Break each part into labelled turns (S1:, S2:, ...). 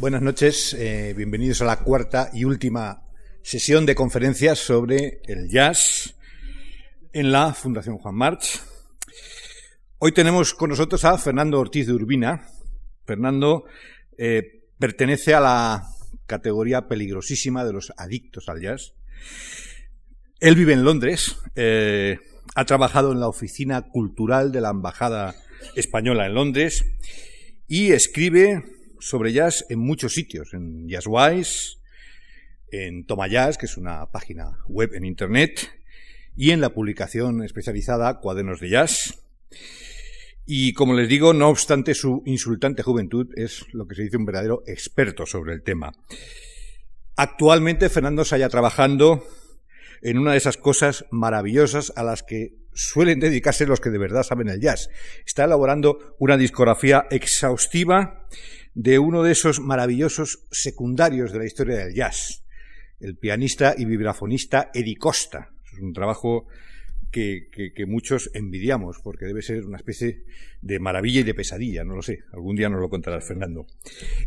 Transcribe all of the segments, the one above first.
S1: buenas noches. Eh, bienvenidos a la cuarta y última sesión de conferencias sobre el jazz en la Fundación Juan March. Hoy tenemos con nosotros a Fernando Ortiz de Urbina. Fernando eh, pertenece a la categoría peligrosísima de los adictos al jazz. Él vive en Londres, eh, ha trabajado en la oficina cultural de la Embajada Española en Londres y escribe sobre jazz en muchos sitios, en Jazzwise, en Toma Jazz, que es una página web en Internet, y en la publicación especializada Cuadernos de Jazz. Y como les digo, no obstante su insultante juventud, es lo que se dice un verdadero experto sobre el tema. Actualmente Fernando se halla trabajando en una de esas cosas maravillosas a las que suelen dedicarse los que de verdad saben el jazz. Está elaborando una discografía exhaustiva de uno de esos maravillosos secundarios de la historia del jazz, el pianista y vibrafonista Eddie Costa. Es un trabajo que, muchos envidiamos, porque debe ser una especie de maravilla y de pesadilla, no lo sé. Algún día nos lo contará Fernando.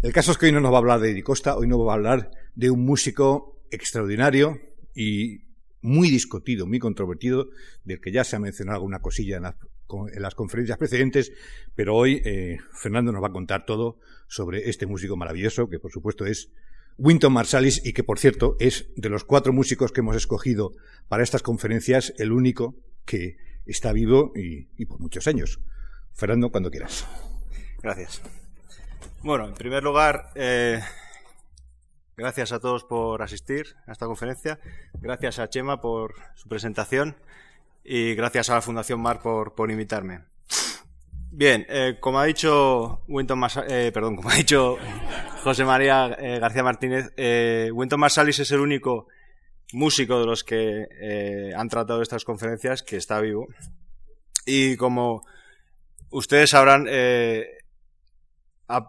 S1: El caso es que hoy no nos va a hablar de Eddie Costa, hoy nos va a hablar de un músico extraordinario y muy discutido, muy controvertido, del que ya se ha mencionado alguna cosilla en, las conferencias precedentes, pero hoy eh, Fernando nos va a contar todo sobre este músico maravilloso, que por supuesto es Winton Marsalis y que por cierto es de los cuatro músicos que hemos escogido para estas conferencias el único que está vivo y, por muchos años. Fernando, cuando quieras.
S2: Gracias. Bueno, en primer lugar, eh, Gracias a todos por asistir a esta conferencia. Gracias a Chema por su presentación y gracias a la Fundación Mar por, por invitarme. Bien, eh, como ha dicho Winton eh, perdón, como ha dicho José María eh, García Martínez, Winton Marsalis es el único músico de los que han tratado estas conferencias que está vivo. Y como ustedes sabrán,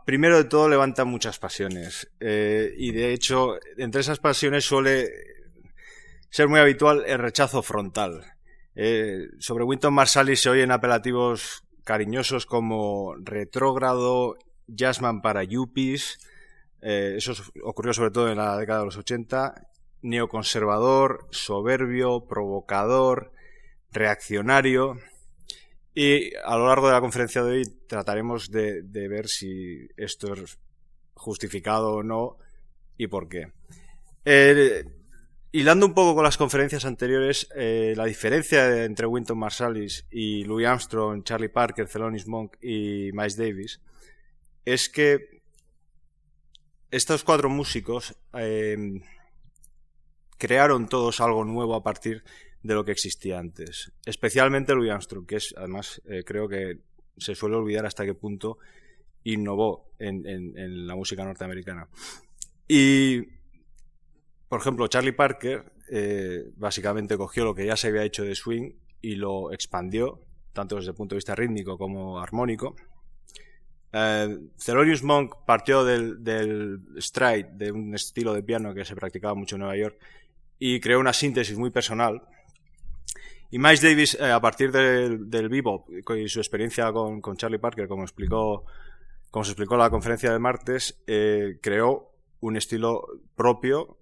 S2: primero de todo levanta muchas pasiones eh, y de hecho entre esas pasiones suele ser muy habitual el rechazo frontal. Eh, sobre Winton Marsalis se oyen apelativos cariñosos como retrógrado, jazzman para yuppies, eh, eso ocurrió sobre todo en la década de los 80, neoconservador, soberbio, provocador, reaccionario. Y a lo largo de la conferencia de hoy trataremos de, ver si esto es justificado o no y por qué. Eh, hilando un poco con las conferencias anteriores, eh, la diferencia entre Winton Marsalis y Louis Armstrong, Charlie Parker, Thelonious Monk y Miles Davis es que estos cuatro músicos eh, crearon todos algo nuevo a partir de lo que existía antes. Especialmente Louis Armstrong, que es, además, eh, creo que se suele olvidar hasta qué punto innovó en, la música norteamericana. Y, por ejemplo, Charlie Parker eh, básicamente cogió lo que ya se había hecho de swing y lo expandió, tanto desde el punto de vista rítmico como armónico. Eh, Thelonious Monk partió del, stride, de un estilo de piano que se practicaba mucho en Nueva York, y creó una síntesis muy personal y Miles Davis, eh, a partir del, del bebop y su experiencia con, Charlie Parker, como explicó, se explicó en la conferencia de martes, eh, creó un estilo propio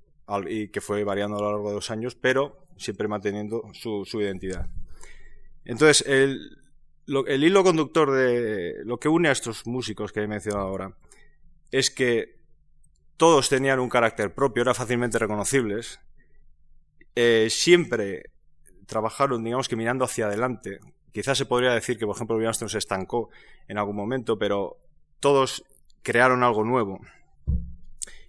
S2: y que fue variando a lo largo de los años, pero siempre manteniendo su, identidad. Entonces, el, el hilo conductor de lo que une a estos músicos que he mencionado ahora es que todos tenían un carácter propio, eran fácilmente reconocibles, eh, siempre trabajaron, digamos que mirando hacia adelante. Quizás se podría decir que, por ejemplo, Louis se estancó en algún momento, pero todos crearon algo nuevo.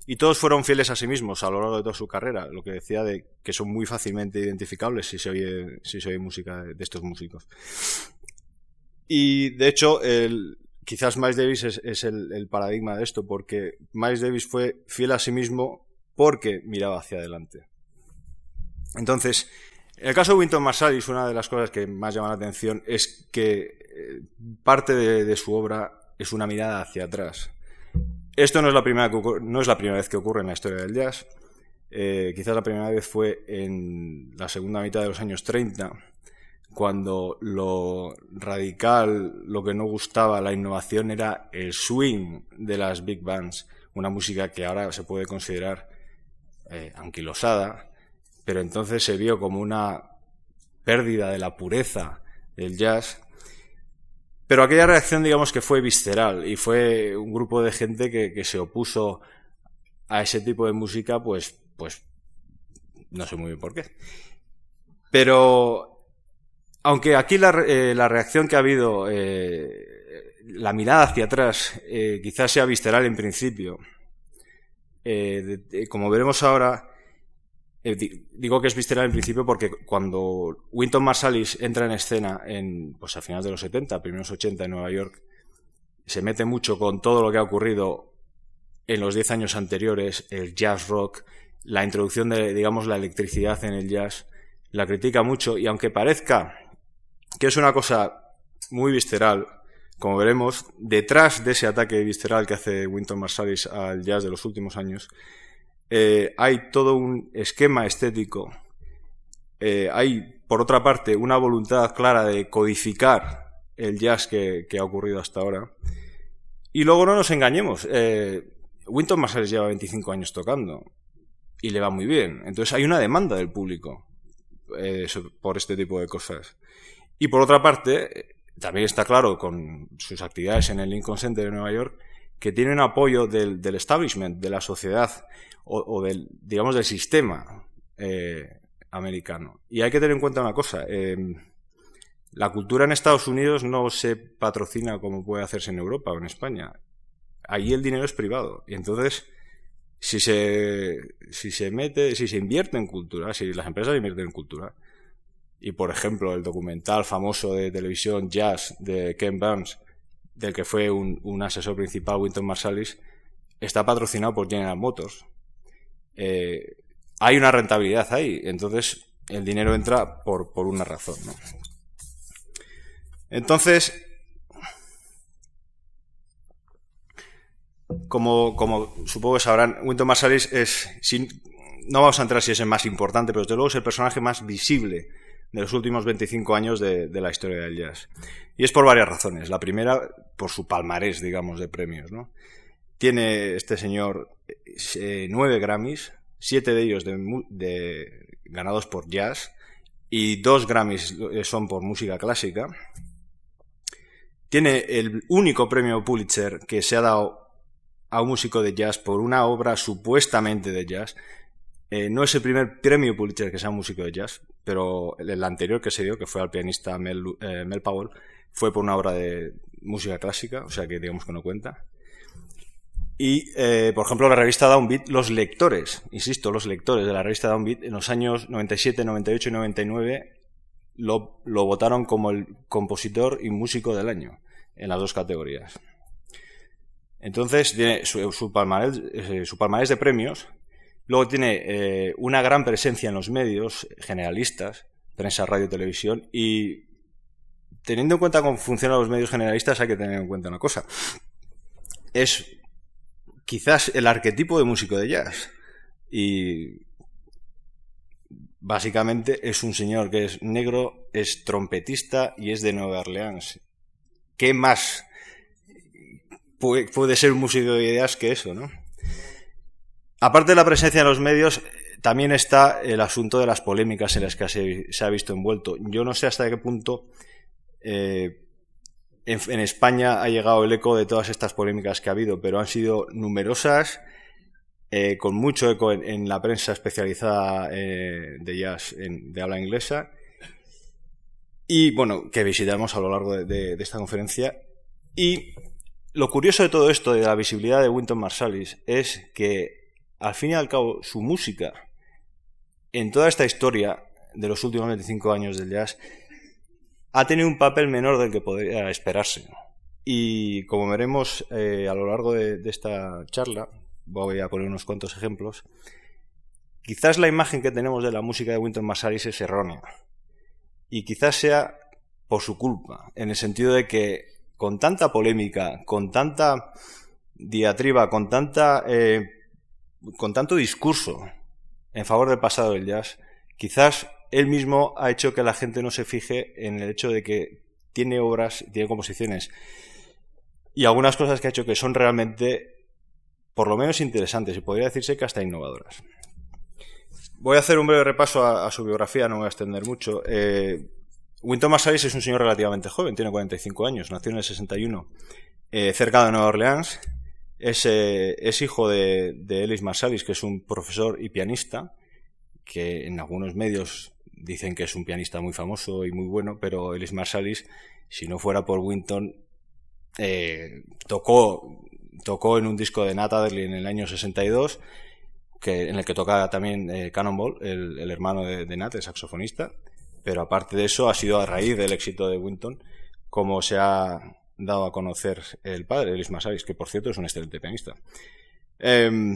S2: Y todos fueron fieles a sí mismos a lo largo de toda su carrera, lo que decía de que son muy fácilmente identificables si se oye, música de estos músicos. Y de hecho, el, quizás Miles Davis es, el, el, paradigma de esto, porque Miles Davis fue fiel a sí mismo porque miraba hacia adelante. Entonces, en el caso de Winton Marsalis, una de las cosas que más llama la atención es que eh, parte de, su obra es una mirada hacia atrás. Esto no es la primera, no es la primera vez que ocurre en la historia del jazz. Eh, quizás la primera vez fue en la segunda mitad de los años 30, cuando lo radical, lo que no gustaba, la innovación era el swing de las big bands. una música que ahora se puede considerar eh, anquilosada, pero entonces se vio como una pérdida de la pureza del jazz. Pero aquella reacción, digamos que fue visceral y fue un grupo de gente que, se opuso a ese tipo de música, pues, pues no sé muy bien por qué. Pero, aunque aquí la, eh, reacción que ha habido, eh, la mirada hacia atrás, eh, quizás sea visceral en principio, como veremos ahora, digo que es visceral en principio porque cuando Winton Marsalis entra en escena en, pues a finales de los 70, primeros 80 en Nueva York, se mete mucho con todo lo que ha ocurrido en los 10 años anteriores, el jazz rock, la introducción de, digamos, la electricidad en el jazz, la critica mucho y aunque parezca que es una cosa muy visceral, como veremos, detrás de ese ataque visceral que hace Winton Marsalis al jazz de los últimos años, eh, hay todo un esquema estético, eh, hay, por otra parte, una voluntad clara de codificar el jazz que, ha ocurrido hasta ahora. Y luego no nos engañemos, eh, Winton Marsalis lleva 25 años tocando y le va muy bien. Entonces hay una demanda del público eh, por este tipo de cosas. Y por otra parte, también está claro con sus actividades en el Lincoln Center de Nueva York que tiene un apoyo del, establishment, de la sociedad o, del, digamos, del sistema eh, americano. Y hay que tener en cuenta una cosa. Eh, la cultura en Estados Unidos no se patrocina como puede hacerse en Europa o en España. Allí el dinero es privado. Y entonces si se, si se mete, si se invierte en cultura, si las empresas invierten en cultura, y por ejemplo el documental famoso de televisión Jazz de Ken Burns, del que fue un, asesor principal Winton Marsalis, está patrocinado por General Motors. Eh, hay una rentabilidad ahí, entonces el dinero entra por, por una razón. ¿no? Entonces, Como, como supongo que sabrán, Winton Marsalis es, no vamos a entrar si es el más importante, pero desde luego es el personaje más visible de los últimos 25 años de, la historia del jazz. Y es por varias razones. La primera, por su palmarés, digamos, de premios. ¿no? Tiene este señor eh, nueve Grammys, siete de ellos de, ganados por jazz y dos Grammys son por música clásica. Tiene el único premio Pulitzer que se ha dado a un músico de jazz por una obra supuestamente de jazz. Eh, no es el primer premio Pulitzer que sea un músico de jazz, pero el anterior que se dio, que fue al pianista Mel, eh, Powell, fue por una obra de música clásica, o sea que digamos que no cuenta. Y, eh, por ejemplo, la revista Downbeat, los lectores, insisto, los lectores de la revista Downbeat, en los años 97, 98 y 99, lo, lo votaron como el compositor y músico del año, en las dos categorías. Entonces tiene su, su, palmarés, eh, su palmarés de premios, luego tiene eh, una gran presencia en los medios generalistas, prensa, radio, televisión, y teniendo en cuenta cómo funcionan los medios generalistas hay que tener en cuenta una cosa. Es quizás el arquetipo de músico de jazz. Y básicamente es un señor que es negro, es trompetista y es de Nueva Orleans. ¿Qué más puede, ser un músico de ideas que eso, ¿no? Aparte de la presencia en los medios, también está el asunto de las polémicas en las que se, ha visto envuelto. Yo no sé hasta qué punto eh, en, España ha llegado el eco de todas estas polémicas que ha habido, pero han sido numerosas, eh, con mucho eco en, la prensa especializada eh, de jazz de habla inglesa, y bueno, que visitamos a lo largo de esta conferencia. Y lo curioso de todo esto, de la visibilidad de Winton Marsalis, es que, al fin y al cabo, su música, en toda esta historia de los últimos 25 años del jazz, ha tenido un papel menor del que podría esperarse. Y como veremos eh, a lo largo de, esta charla, voy a poner unos cuantos ejemplos, quizás la imagen que tenemos de la música de Winton Marsalis es errónea. Y quizás sea por su culpa, en el sentido de que con tanta polémica, con tanta diatriba, con tanta eh, con tanto discurso en favor del pasado del jazz, quizás él mismo ha hecho que la gente no se fije en el hecho de que tiene obras, tiene composiciones y algunas cosas que ha hecho que son realmente por lo menos interesantes y podría decirse que hasta innovadoras. Voy a hacer un breve repaso a, su biografía, no me voy a extender mucho. Eh, Winton Marsalis es un señor relativamente joven, tiene 45 años, nació en el 61, eh, cerca de Nueva Orleans. Es, eh, es hijo de, de, Ellis Marsalis, que es un profesor y pianista, que en algunos medios dicen que es un pianista muy famoso y muy bueno, pero Ellis Marsalis, si no fuera por Winton, eh, tocó, tocó en un disco de Nat Adderley en el año 62, que, en el que toca también eh, Cannonball, el, el hermano de, de, Nat, el saxofonista. Pero aparte de eso, ha sido a raíz del éxito de Winton como se ha dado a conocer el padre, Ellis Marsalis, que por cierto es un excelente pianista. Eh,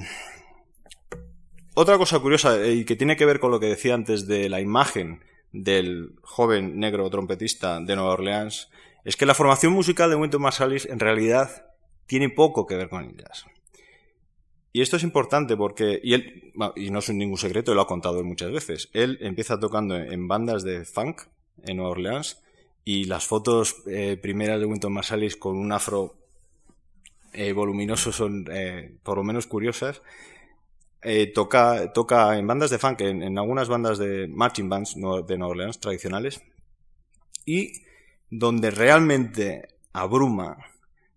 S2: otra cosa curiosa eh, y que tiene que ver con lo que decía antes de la imagen del joven negro trompetista de Nueva Orleans es que la formación musical de Wynton Marsalis en realidad tiene poco que ver con el jazz. Y esto es importante porque, y, él, y no es ningún secreto, lo ha contado muchas veces, él empieza tocando en bandas de funk en Nueva Orleans y las fotos eh, primeras de Wynton Marsalis con un afro eh, voluminoso son eh, por lo menos curiosas eh, toca, toca en bandas de funk, en, algunas bandas de marching bands de Nueva Orleans tradicionales, y donde realmente abruma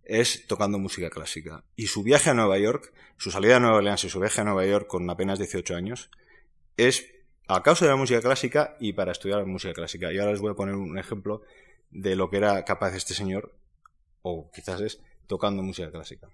S2: es tocando música clásica. Y su viaje a Nueva York, su salida a Nueva Orleans y su viaje a Nueva York con apenas 18 años, es a causa de la música clásica y para estudiar música clásica. Y ahora les voy a poner un ejemplo de lo que era capaz este señor, o quizás es tocando música clásica.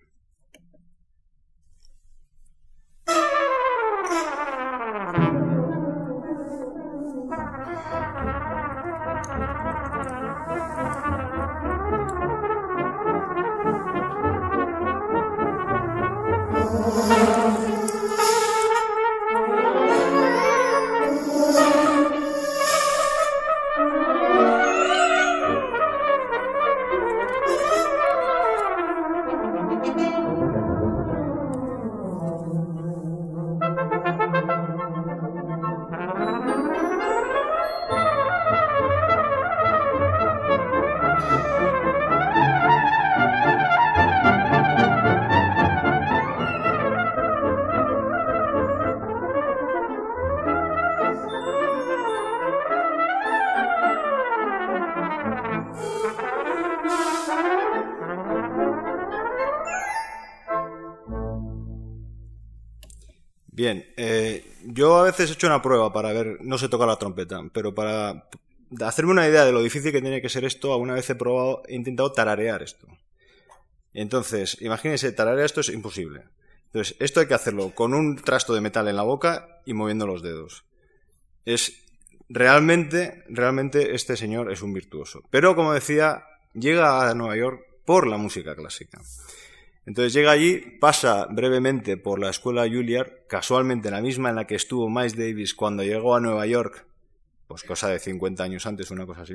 S2: Yo a veces he hecho una prueba para ver, no sé tocar la trompeta, pero para hacerme una idea de lo difícil que tiene que ser esto, alguna vez he probado, he intentado tararear esto. Entonces, imagínense, tararear esto es imposible. Entonces, esto hay que hacerlo con un trasto de metal en la boca y moviendo los dedos. Es realmente, realmente este señor es un virtuoso. Pero, como decía, llega a Nueva York por la música clásica. Entonces llega allí, pasa brevemente por la escuela Juilliard, casualmente la misma en la que estuvo Miles Davis cuando llegó a Nueva York, pues cosa de 50 años antes, una cosa así.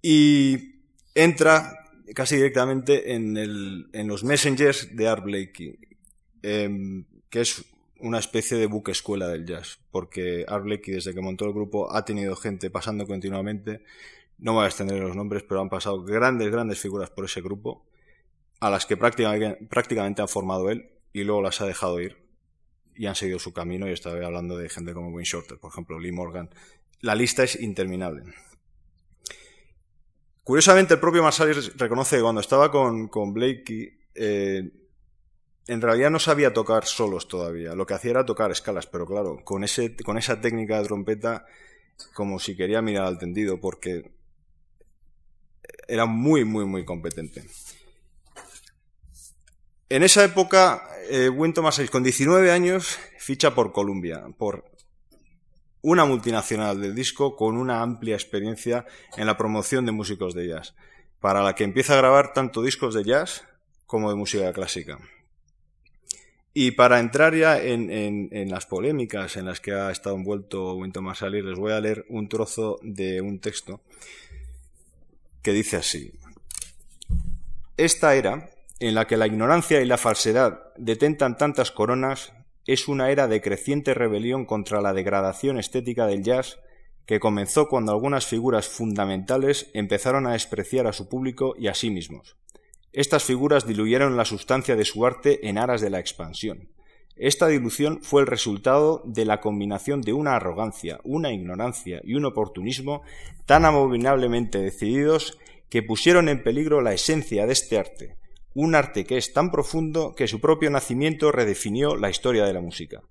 S2: Y entra casi directamente en, los Messengers de Art Blakey, eh, que es una especie de buque escuela del jazz, porque Art Blakey desde que montó el grupo ha tenido gente pasando continuamente, no me voy a extender los nombres, pero han pasado grandes, grandes figuras por ese grupo a las que prácticamente, prácticamente ha formado él y luego las ha dejado ir y han seguido su camino y estaba hablando de gente como Wayne Shorter, por ejemplo, Lee Morgan. La lista es interminable. Curiosamente, el propio Marsalis reconoce que cuando estaba con, con Blakey, eh, en realidad no sabía tocar solos todavía. Lo que hacía era tocar escalas, pero claro, con, ese, con esa técnica de trompeta, como si quería mirar al tendido, porque era muy, muy, muy competente. En esa época, eh, Wynton Marsalis, con 19 años, ficha por Columbia, por una multinacional del disco con una amplia experiencia en la promoción de músicos de jazz, para la que empieza a grabar tanto discos de jazz como de música clásica. Y para entrar ya en, las polémicas en las que ha estado envuelto Wynton Marsalis, les voy a leer un trozo de un texto que dice así. Esta era, en la que la ignorancia y la falsedad detentan tantas coronas, es una era de creciente rebelión contra la degradación estética del jazz que comenzó cuando algunas figuras fundamentales empezaron a despreciar a su público y a sí mismos. Estas figuras diluyeron la sustancia de su arte en aras de la expansión. Esta dilución fue el resultado de la combinación de una arrogancia, una ignorancia y un oportunismo tan abominablemente decididos que pusieron en peligro la esencia de este arte, un arte que es tan profundo que su propio nacimiento redefinió la historia de la música.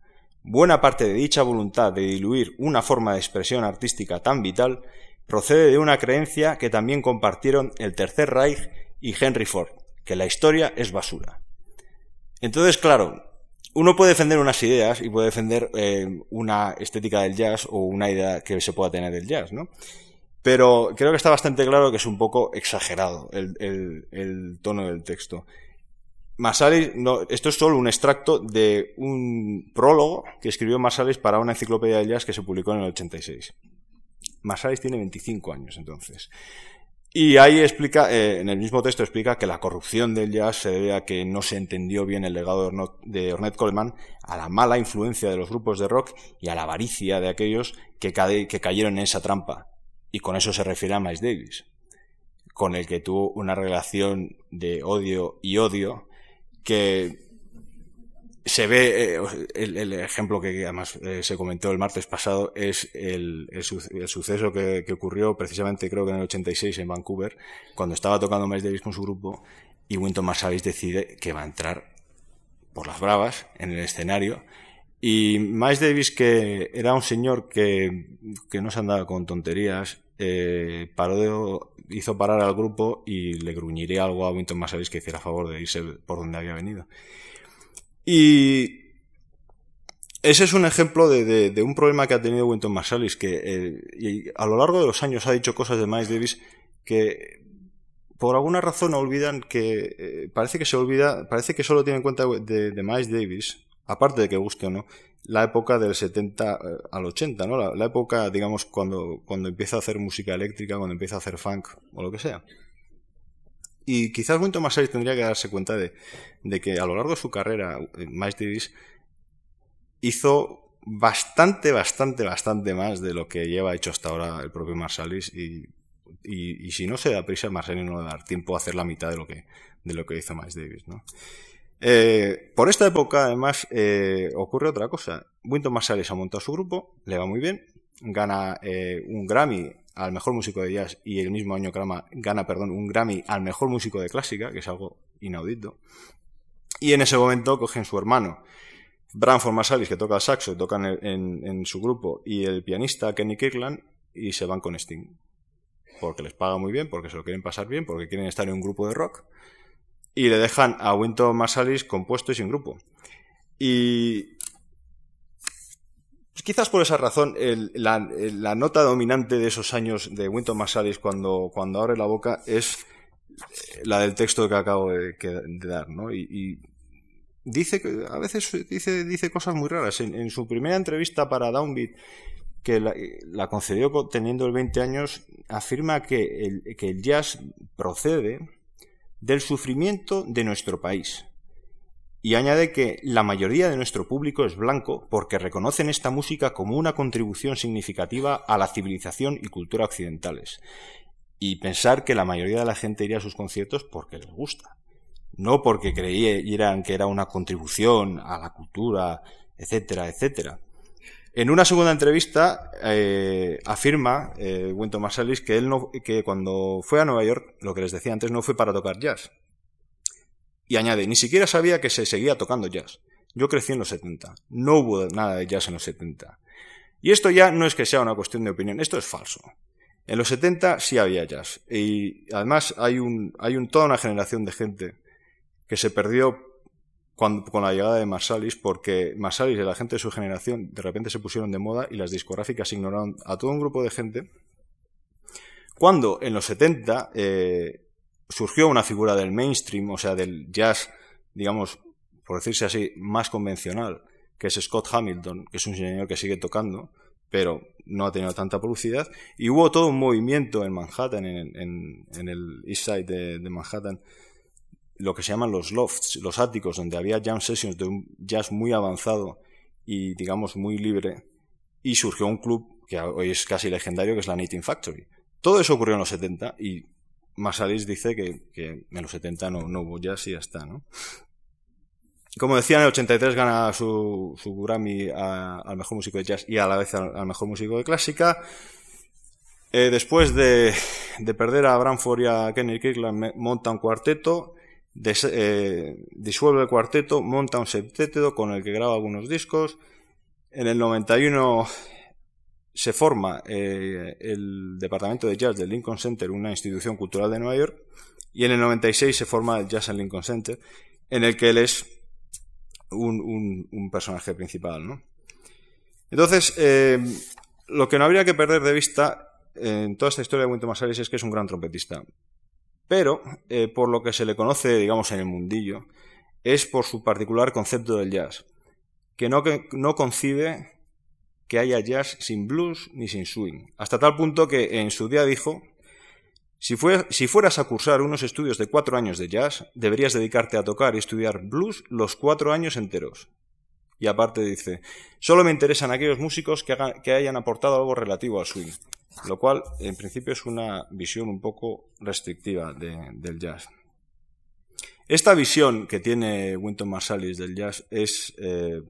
S2: Buena parte de dicha voluntad de diluir una forma de expresión artística tan vital procede de una creencia que también compartieron el Tercer Reich y Henry Ford, que la historia es basura. Entonces, claro, uno puede defender unas ideas y puede defender eh, una estética del jazz o una idea que se pueda tener del jazz, ¿no? Pero creo que está bastante claro que es un poco exagerado el, tono del texto. Masalis, no, esto es solo un extracto de un prólogo que escribió Masalis para una enciclopedia del jazz que se publicó en el 86. Masalis tiene 25 años entonces. Y ahí explica, eh, en el mismo texto explica que la corrupción del jazz se debe a que no se entendió bien el legado de Ornette Coleman, a la mala influencia de los grupos de rock y a la avaricia de aquellos que, que cayeron en esa trampa. Y con eso se refiere a Miles Davis, con el que tuvo una relación de odio y odio que se ve eh, el, ejemplo que además eh, se comentó el martes pasado es el, suceso que, ocurrió precisamente creo que en el 86 en Vancouver cuando estaba tocando Miles Davis con su grupo y Winton Marsalis decide que va a entrar por las bravas en el escenario y Miles Davis que era un señor que, no se andaba con tonterías eh, paró hizo parar al grupo y le gruñiría algo a Winton Marsalis que hiciera favor de irse por donde había venido. Y ese es un ejemplo de, un problema que ha tenido Winton Marsalis, que eh, a lo largo de los años ha dicho cosas de Miles Davis que por alguna razón olvidan que eh, parece que se olvida, parece que solo tiene en cuenta de, Miles Davis, aparte de que guste o no, la época del 70 eh, al 80, ¿no? La, época, digamos, cuando, cuando empieza a hacer música eléctrica, cuando empieza a hacer funk o lo que sea. Y quizás Winton Marsalis tendría que darse cuenta de, que a lo largo de su carrera, eh, Miles Davis hizo bastante, bastante, bastante más de lo que lleva hecho hasta ahora el propio Marsalis y, y, si no se da prisa, Marsalis no le va a dar tiempo a hacer la mitad de lo que, de lo que hizo Miles Davis, ¿no? Eh, por esta época, además, eh, ocurre otra cosa. Winton Marsalis ha montado su grupo, le va muy bien, gana un Grammy al mejor músico de jazz y el mismo año gana, gana perdón, un Grammy al mejor músico de clásica, que es algo inaudito. Y en ese momento cogen su hermano, Branford Marsalis, que toca el saxo, tocan en, en, su grupo, y el pianista Kenny Kirkland, y se van con Sting. Porque les paga muy bien, porque se lo quieren pasar bien, porque quieren estar en un grupo de rock. Y le dejan a Winton Marsalis compuesto y sin grupo. Y Quizás por esa razón, la, nota dominante de esos años de Winton Marsalis cuando, cuando abre la boca es eh, la del texto que acabo de, dar, ¿no? Y, dice que a veces dice, dice cosas muy raras. En, su primera entrevista para Downbeat, que la, concedió teniendo el 20 años, afirma que el, que el jazz procede del sufrimiento de nuestro país y añade que la mayoría de nuestro público es blanco porque reconocen esta música como una contribución significativa a la civilización y cultura occidentales. Y pensar que la mayoría de la gente iría a sus conciertos porque les gusta, no porque creyeran que era una contribución a la cultura, etcétera, etcétera. En una segunda entrevista eh, afirma eh, Marsalis que él no, que cuando fue a Nueva York, lo que les decía antes, no fue para tocar jazz, y añade, ni siquiera sabía que se seguía tocando jazz. Yo crecí en los 70. No hubo nada de jazz en los 70. Y esto ya no es que sea una cuestión de opinión, esto es falso. En los 70 sí había jazz. Y además hay, un, hay un, toda una generación de gente que se perdió con la llegada de Marsalis porque Marsalis y la gente de su generación de repente se pusieron de moda y las discográficas ignoraron a todo un grupo de gente. Cuando en los 70 surgió una figura del mainstream, o sea, del jazz, digamos, por decirse así, más convencional, que es Scott Hamilton, que es un señor que sigue tocando, pero no ha tenido tanta publicidad. Y hubo todo un movimiento en Manhattan, en, el East Side de, Manhattan, lo que se llaman los lofts, los áticos, donde había jam sessions de un jazz muy avanzado y, digamos, muy libre. Y surgió un club que hoy es casi legendario, que es la Knitting Factory. Todo eso ocurrió en los 70 y Marsalis dice que, en los 70 no, no, hubo jazz y ya está, ¿no? Como decía, en el 83 gana su, su Grammy al mejor músico de jazz y a la vez al, mejor músico de clásica. Eh, después de, de, perder a Branford y a Kenny Kirkland, monta un cuarteto, eh, disuelve el cuarteto, monta un septeto con el que graba algunos discos. En el 91 se forma eh, el departamento de jazz del Lincoln Center, una institución cultural de Nueva York, y en el 96 se forma el Jazz and Lincoln Center, en el que él es un, personaje principal. Entonces, eh, lo que no habría que perder de vista en toda esta historia de Wynton Marsalis es que es un gran trompetista. Pero, eh, por lo que se le conoce, digamos, en el mundillo, es por su particular concepto del jazz, que no, que no concibe que haya jazz sin blues ni sin swing. Hasta tal punto que en su día dijo, si, fueras a cursar unos estudios de cuatro años de jazz, deberías dedicarte a tocar y estudiar blues los cuatro años enteros. Y aparte dice, solo me interesan aquellos músicos que hayan aportado algo relativo al swing, lo cual en principio es una visión un poco restrictiva del jazz. Esta visión que tiene Winton Marsalis del jazz es, eh,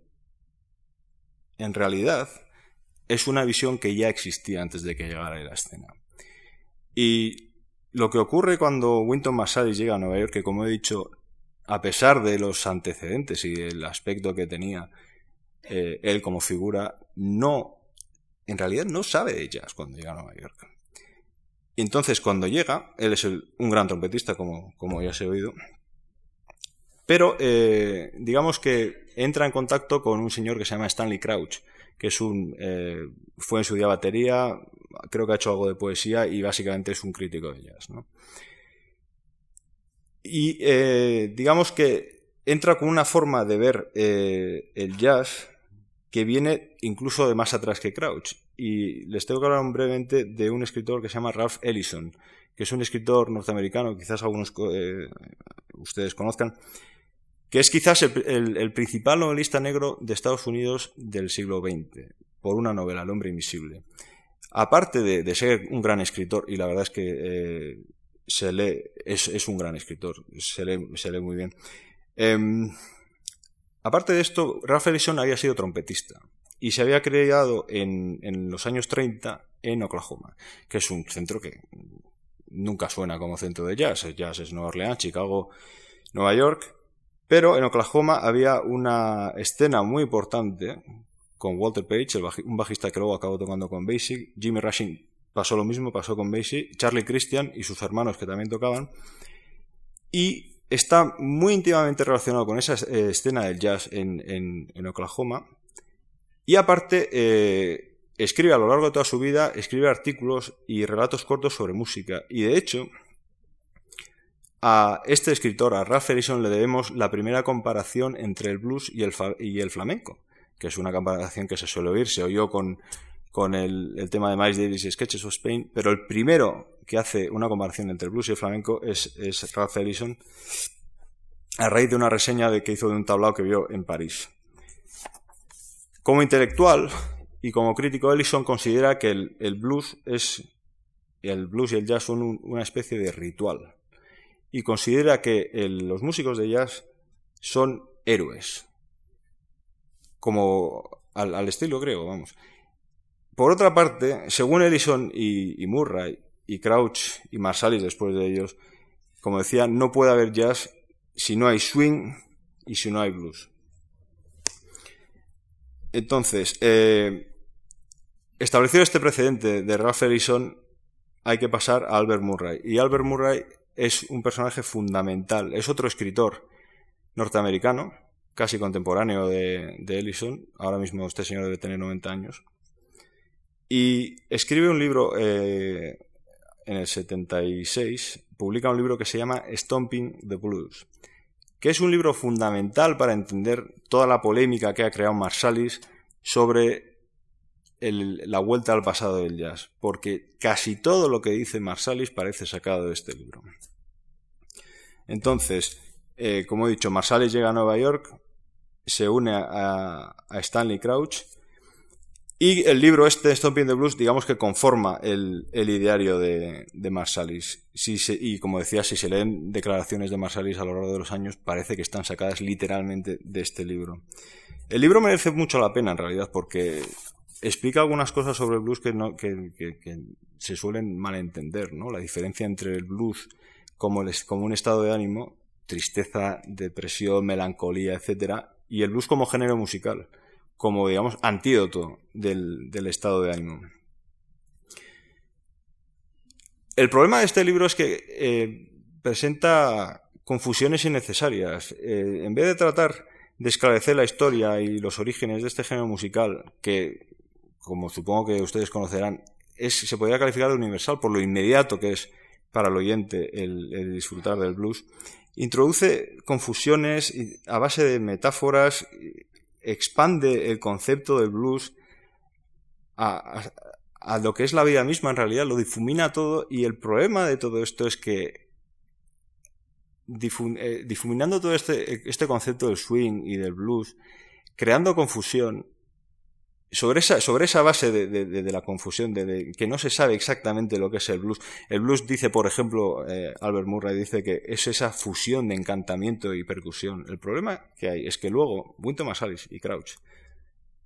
S2: en realidad, es una visión que ya existía antes de que llegara a la escena. Y lo que ocurre cuando Winton Marsalis llega a Nueva York, que como he dicho, a pesar de los antecedentes y del aspecto que tenía eh, él como figura, no, en realidad no sabe de jazz cuando llega a Nueva York. Y entonces cuando llega, él es un gran trompetista, como, como ya se ha oído, pero eh, digamos que entra en contacto con un señor que se llama Stanley Crouch, que es un, eh, fue en su día batería, creo que ha hecho algo de poesía y básicamente es un crítico de jazz. Y eh, digamos que entra con una forma de ver el jazz que viene incluso de más atrás que Crouch. Y les tengo que hablar brevemente de un escritor que se llama Ralph Ellison, que es un escritor norteamericano, quizás algunos ustedes conozcan, que es quizás el, principal novelista negro de Estados Unidos del siglo XX, por una novela, El hombre invisible. Aparte de, ser un gran escritor, y la verdad es que eh, se lee, es, un gran escritor, se lee, muy bien. Em, aparte de esto, Ralph Ellison había sido trompetista y se había creado en, los años 30 en Oklahoma, que es un centro que nunca suena como centro de jazz. Jazz es Nueva Orleans, Chicago, Nueva York, pero en Oklahoma había una escena muy importante con Walter Page, un bajista que luego acabó tocando con Basie. Jimmy Rushing pasó lo mismo, pasó con Basie. Charlie Christian y sus hermanos que también tocaban. Y está muy íntimamente relacionado con esa eh, escena del jazz en, Oklahoma. Y aparte, eh, escribe a lo largo de toda su vida, escribe artículos y relatos cortos sobre música. Y de hecho, a este escritor, a Ralph Ellison, le debemos la primera comparación entre el blues y el, y el flamenco, que es una comparación que se suele oír, se oyó con, con el, tema de Miles Davis y Sketches of Spain, pero el primero que hace una comparación entre el blues y el flamenco es, es Ralph Ellison, a raíz de una reseña de que hizo de un tablao que vio en París. Como intelectual y como crítico, Ellison considera que el, blues es el blues y el jazz son una especie de ritual y considera que los músicos de jazz son héroes. Como al, estilo griego, vamos. Por otra parte, según Ellison y, Murray, y Crouch y Marsalis después de ellos, como decía, no puede haber jazz si no hay swing y si no hay blues. Entonces, eh, establecido este precedente de Ralph Ellison, hay que pasar a Albert Murray. Y Albert Murray es un personaje fundamental. Es otro escritor norteamericano, casi contemporáneo de, Ellison. Ahora mismo este señor debe tener 90 años. Y escribe un libro eh, en el 76, publica un libro que se llama Stomping the Blues, que es un libro fundamental para entender toda la polémica que ha creado Marsalis sobre la vuelta al pasado del jazz, porque casi todo lo que dice Marsalis parece sacado de este libro. Entonces, eh, como he dicho, Marsalis llega a Nueva York, se une a, Stanley Crouch Y el libro este, Stomping the Blues, digamos que conforma el, ideario de, de Marsalis. Y como decía, si se leen declaraciones de Marsalis a lo largo de los años, parece que están sacadas literalmente de este libro. El libro merece mucho la pena, en realidad, porque explica algunas cosas sobre el blues que, no, que, se suelen malentender, ¿no? La diferencia entre el blues como, como un estado de ánimo, tristeza, depresión, melancolía, etcétera, y el blues como género musical como, digamos, antídoto del, estado de ánimo. El problema de este libro es que eh, presenta confusiones innecesarias. Eh, en vez de tratar de esclarecer la historia y los orígenes de este género musical, que, como supongo que ustedes conocerán, es, se podría calificar de universal por lo inmediato que es para el oyente el disfrutar del blues, introduce confusiones a base de metáforas expande el concepto del blues a, lo que es la vida misma en realidad, lo difumina todo y el problema de todo esto es que eh, difuminando todo este, este concepto del swing y del blues, creando confusión, sobre esa, sobre esa base de, la confusión, de, que no se sabe exactamente lo que es el blues. El blues dice, por ejemplo, eh, Albert Murray dice que es esa fusión de encantamiento y percusión. El problema que hay es que luego Wynton Marsalis y Crouch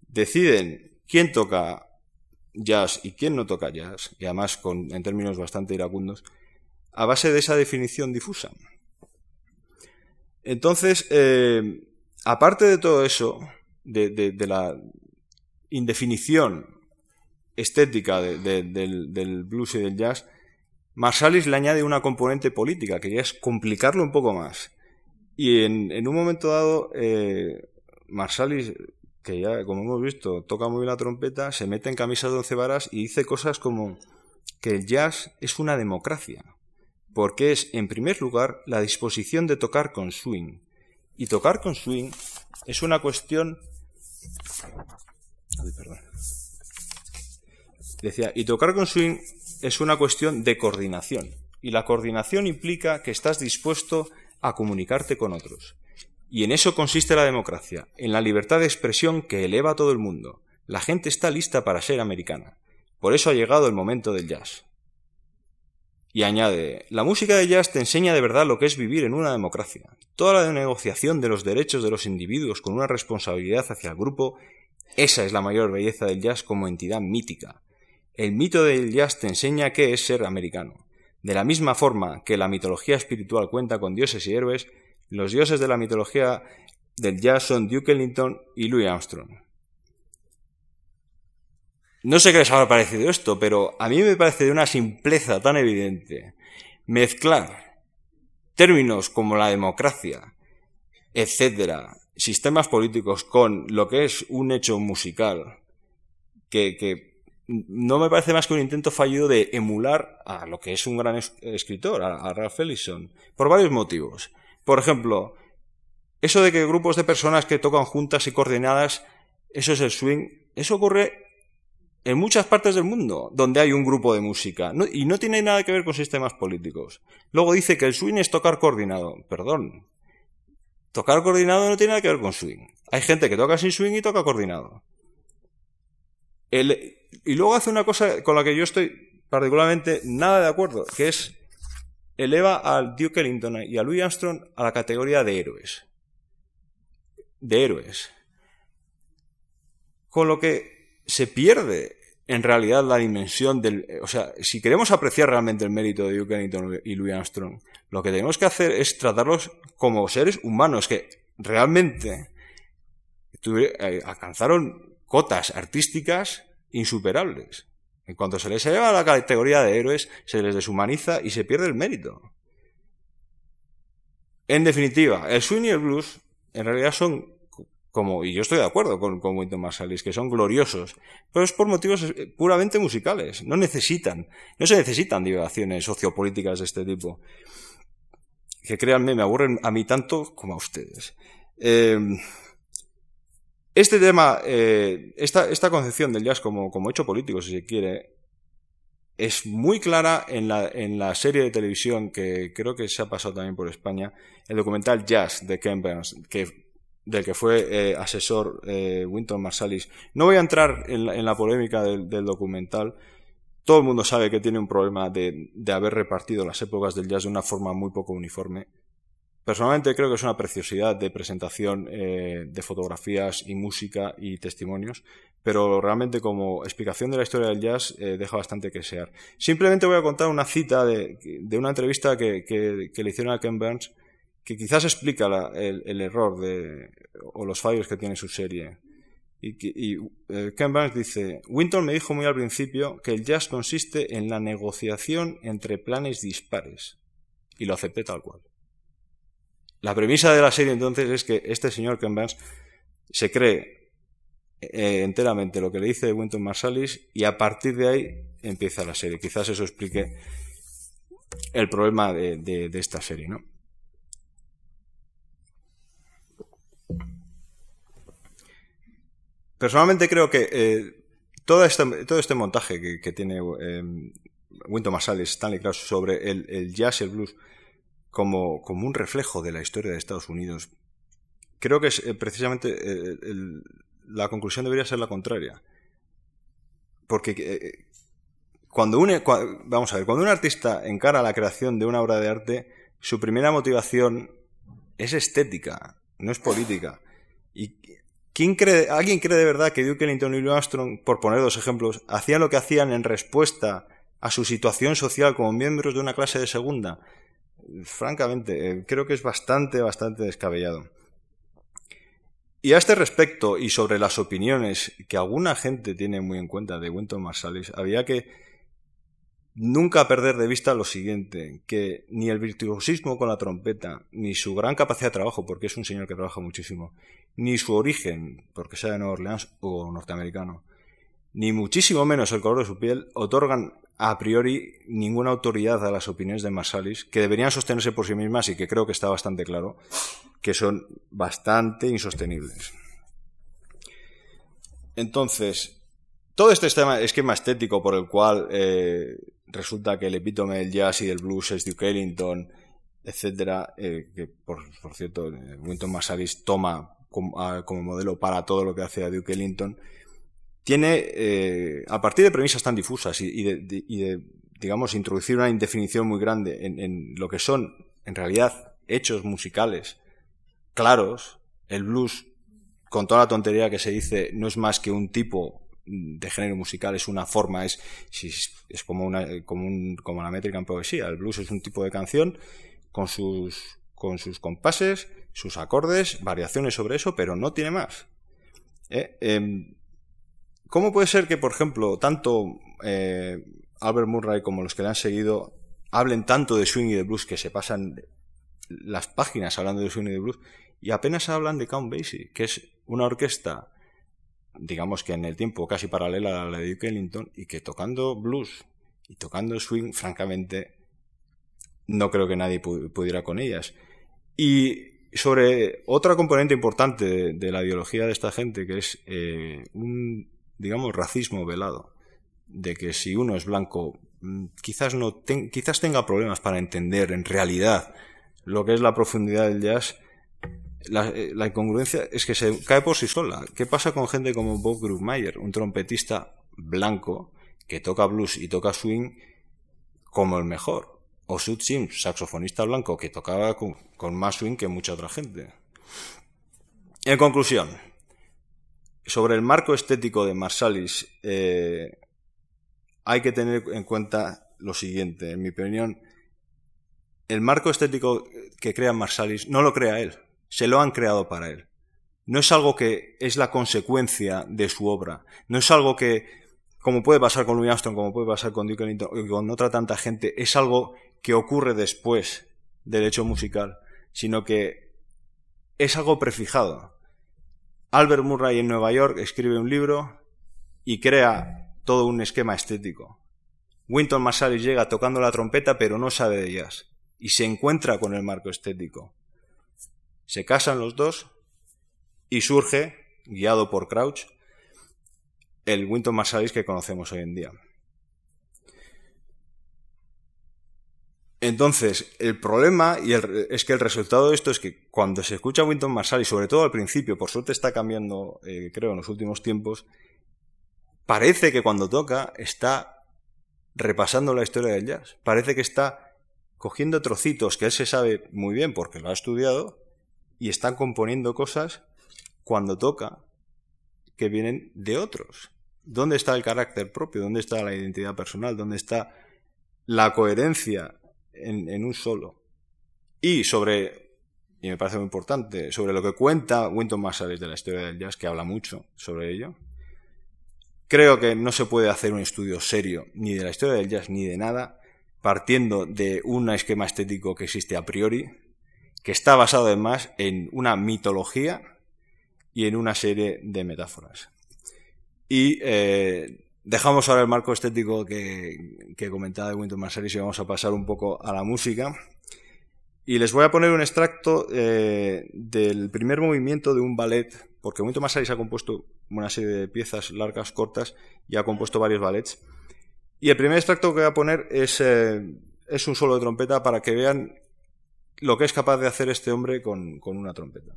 S2: deciden quién toca jazz y quién no toca jazz, y además con, en términos bastante iracundos, a base de esa definición difusa. Entonces, eh, aparte de todo eso, de, la, indefinición estética del, blues y del jazz, Marsalis le añade una componente política, que ya es complicarlo un poco más. Y en, un momento dado, eh, Marsalis, que ya, como hemos visto, toca muy bien la trompeta, se mete en camisa de once varas y dice cosas como que el jazz es una democracia, porque es, en primer lugar, la disposición de tocar con swing. Y tocar con swing es una cuestión Decía, y tocar con swing es una cuestión de coordinación. Y la coordinación implica que estás dispuesto a comunicarte con otros. Y en eso consiste la democracia, en la libertad de expresión que eleva a todo el mundo. La gente está lista para ser americana. Por eso ha llegado el momento del jazz. Y añade, la música de jazz te enseña de verdad lo que es vivir en una democracia. Toda la negociación de los derechos de los individuos con una responsabilidad hacia el grupo esa es la mayor belleza del jazz como entidad mítica. El mito del jazz te enseña qué es ser americano. De la misma forma que la mitología espiritual cuenta con dioses y héroes, los dioses de la mitología del jazz son Duke Ellington y Louis Armstrong. No sé qué les habrá parecido esto, pero a mí me parece de una simpleza tan evidente mezclar términos como la democracia, etcétera, sistemas políticos con lo que es un hecho musical que, no me parece más que un intento fallido de emular a lo que es un gran escritor, a, Ralph Ellison, por varios motivos. Por ejemplo, eso de que grupos de personas que tocan juntas y coordinadas, eso es el swing, eso ocurre en muchas partes del mundo donde hay un grupo de música y no tiene nada que ver con sistemas políticos. Luego dice que el swing es tocar coordinado. Perdón, Tocar coordinado no tiene nada que ver con swing. Hay gente que toca sin swing y toca coordinado. y luego hace una cosa con la que yo estoy particularmente nada de acuerdo, que es eleva al Duke Ellington y a Louis Armstrong a la categoría de héroes. De héroes. Con lo que se pierde en realidad la dimensión del... O sea, si queremos apreciar realmente el mérito de Duke Ellington y Louis Armstrong, lo que tenemos que hacer es tratarlos como seres humanos que realmente eh, alcanzaron cotas artísticas insuperables. En cuanto se les eleva a la categoría de héroes, se les deshumaniza y se pierde el mérito. En definitiva, el swing y el blues en realidad son como, y yo estoy de acuerdo con, con Winton Marsalis, que son gloriosos, pero es por motivos eh, puramente musicales. No necesitan, no se necesitan divagaciones sociopolíticas de este tipo. Que créanme, me aburren a mí tanto como a ustedes. Eh, este tema, eh, esta, esta, concepción del jazz como, como hecho político, si se quiere, es muy clara en la, en la, serie de televisión que creo que se ha pasado también por España, el documental Jazz de Ken Burns, que del que fue eh, asesor eh, Winton Marsalis. No voy a entrar en la, polémica del, documental. Todo el mundo sabe que tiene un problema de, haber repartido las épocas del jazz de una forma muy poco uniforme. Personalmente creo que es una preciosidad de presentación eh, de fotografías y música y testimonios, pero realmente como explicación de la historia del jazz deja bastante que desear. Simplemente voy a contar una cita de, una entrevista que, que le hicieron a Ken Burns que quizás explica el, error de, o los fallos que tiene su serie. Y, eh, Ken dice, Winton me dijo muy al principio que el jazz consiste en la negociación entre planes dispares. Y lo acepté tal cual. La premisa de la serie entonces es que este señor Ken se cree eh, enteramente lo que le dice Winton Marsalis y a partir de ahí empieza la serie. Quizás eso explique el problema de, de esta serie, ¿no? Personalmente creo que eh, todo, este, todo este montaje que, tiene eh, Winton Marsalis, Stanley Krauss sobre el, jazz y el blues como, como, un reflejo de la historia de Estados Unidos, creo que es eh, precisamente eh, la conclusión debería ser la contraria. Porque cuando, une, vamos a ver, cuando un artista encara la creación de una obra de arte, su primera motivación es estética, no es política. Y ¿Quién cree, ¿Alguien cree de verdad que Duke Ellington y Louis Armstrong, por poner dos ejemplos, hacían lo que hacían en respuesta a su situación social como miembros de una clase de segunda? Francamente, eh, creo que es bastante, bastante descabellado. Y a este respecto, y sobre las opiniones que alguna gente tiene muy en cuenta de Winton Marsalis, había que nunca perder de vista lo siguiente, que ni el virtuosismo con la trompeta, ni su gran capacidad de trabajo, porque es un señor que trabaja muchísimo, ni su origen, porque sea de Nueva Orleans o norteamericano, ni muchísimo menos el color de su piel, otorgan a priori ninguna autoridad a las opiniones de Marsalis, que deberían sostenerse por sí mismas y que creo que está bastante claro, que son bastante insostenibles. Entonces, todo este esquema estético por el cual eh, resulta que el epítome del jazz y del blues es Duke Ellington, etcétera, eh, que por, cierto, Winton Marsalis toma como, modelo para todo lo que hace a Duke Ellington, tiene, eh, a partir de premisas tan difusas y, de, digamos, introducir una indefinición muy grande en, lo que son, en realidad, hechos musicales claros, el blues, con toda la tontería que se dice, no es más que un tipo de género musical, es una forma, es, es como, una, como, un, como la métrica en poesía. El blues es un tipo de canción con sus, con sus compases, sus acordes, variaciones sobre eso, pero no tiene más. ¿Eh? Em, ¿Cómo puede ser que, por ejemplo, tanto eh, Albert Murray como los que le han seguido hablen tanto de swing y de blues que se pasan las páginas hablando de swing y de blues y apenas hablan de Count Basie, que es una orquesta, digamos que en el tiempo casi paralela a la de Duke Ellington y que tocando blues y tocando swing, francamente, no creo que nadie pudiera con ellas. Y sobre otra componente importante de, la ideología de esta gente, que es eh, un, digamos, racismo velado, de que si uno es blanco, mm, quizás, no quizás tenga problemas para entender en realidad lo que es la profundidad del jazz, la, eh, la, incongruencia es que se cae por sí sola. ¿Qué pasa con gente como Bob Grubmayer, un trompetista blanco que toca blues y toca swing como el mejor? o Sud Sims, saxofonista blanco que tocaba con, más swing que mucha otra gente. En conclusión, sobre el marco estético de Marsalis, eh, hay que tener en cuenta lo siguiente. En mi opinión, el marco estético que crea Marsalis no lo crea él, se lo han creado para él. No es algo que es la consecuencia de su obra, no es algo que, como puede pasar con Louis Armstrong, como puede pasar con Duke Ellington con otra tanta gente, es algo que ocurre después del hecho musical, sino que es algo prefijado. Albert Murray en Nueva York escribe un libro y crea todo un esquema estético. Winton Marsalis llega tocando la trompeta pero no sabe de jazz y se encuentra con el marco estético. Se casan los dos y surge, guiado por Crouch, el Winton Marsalis que conocemos hoy en día. Entonces, el problema y es que el resultado de esto es que cuando se escucha Winton Marsalis, sobre todo al principio, por suerte está cambiando, eh, creo, en los últimos tiempos, parece que cuando toca está repasando la historia del jazz. Parece que está cogiendo trocitos que él se sabe muy bien porque lo ha estudiado y está componiendo cosas cuando toca que vienen de otros. ¿Dónde está el carácter propio? ¿Dónde está la identidad personal? ¿Dónde está la coherencia en, un solo. Y sobre, y me parece muy importante, sobre lo que cuenta Winton Marsalis de la historia del jazz, que habla mucho sobre ello. Creo que no se puede hacer un estudio serio ni de la historia del jazz ni de nada partiendo de un esquema estético que existe a priori, que está basado además en una mitología y en una serie de metáforas. Y eh, Dejamos ahora el marco estético que, comentaba de Winton Marsalis y vamos a pasar un poco a la música. Y les voy a poner un extracto eh, del primer movimiento de un ballet, porque Winton Marsalis ha compuesto una serie de piezas largas, cortas, y ha compuesto varios ballets. Y el primer extracto que voy a poner es, eh, es un solo de trompeta para que vean lo que es capaz de hacer este hombre con una trompeta.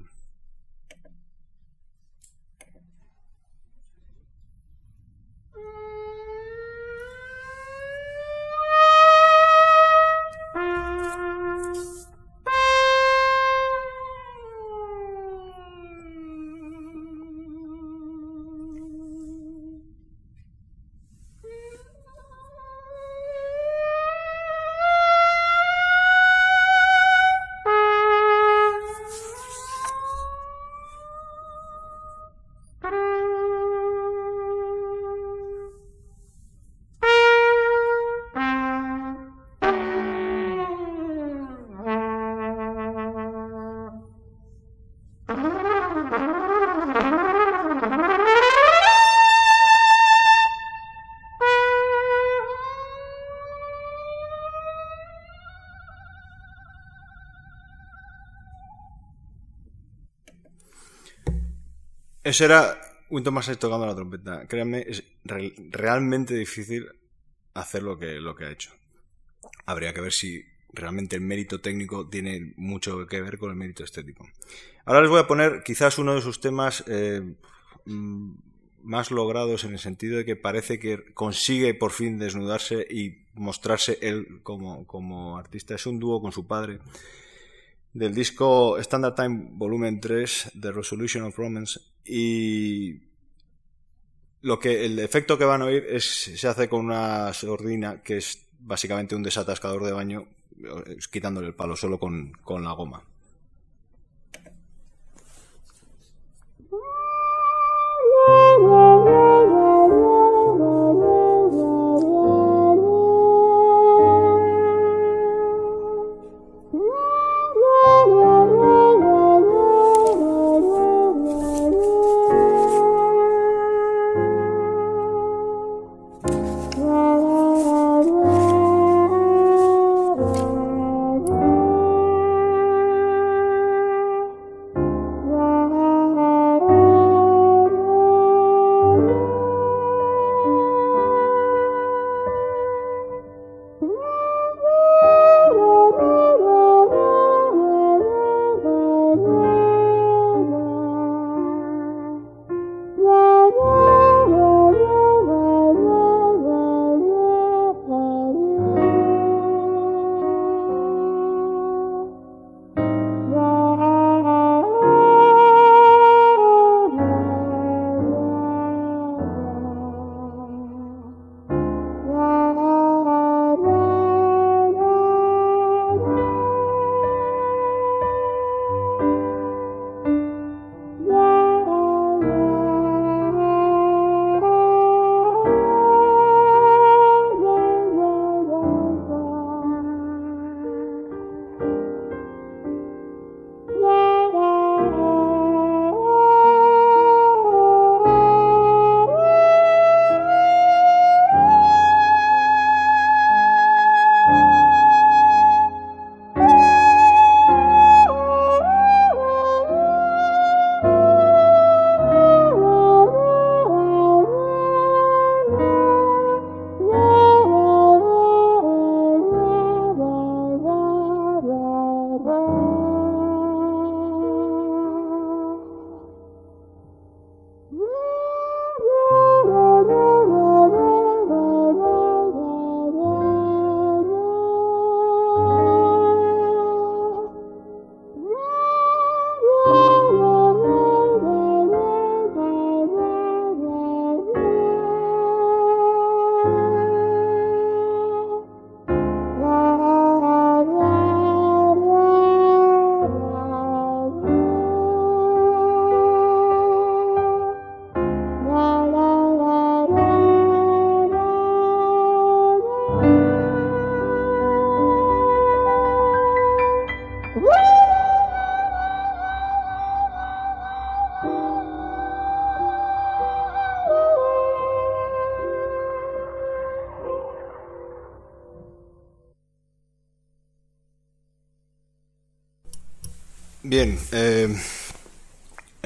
S2: Eso era Winton Marsalis tocando la trompeta. Créanme, es realmente difícil hacer lo que, lo que ha hecho. Habría que ver si realmente el mérito técnico tiene mucho que ver con el mérito estético. Ahora les voy a poner quizás uno de sus temas eh, mm, más logrados en el sentido de que parece que consigue por fin desnudarse y mostrarse él como, como artista. Es un dúo con su padre del disco Standard Time Volumen 3 The Resolution of Romance y lo que el efecto que van a oír es se hace con una sordina que es básicamente un desatascador de baño quitándole el palo solo con, con la goma.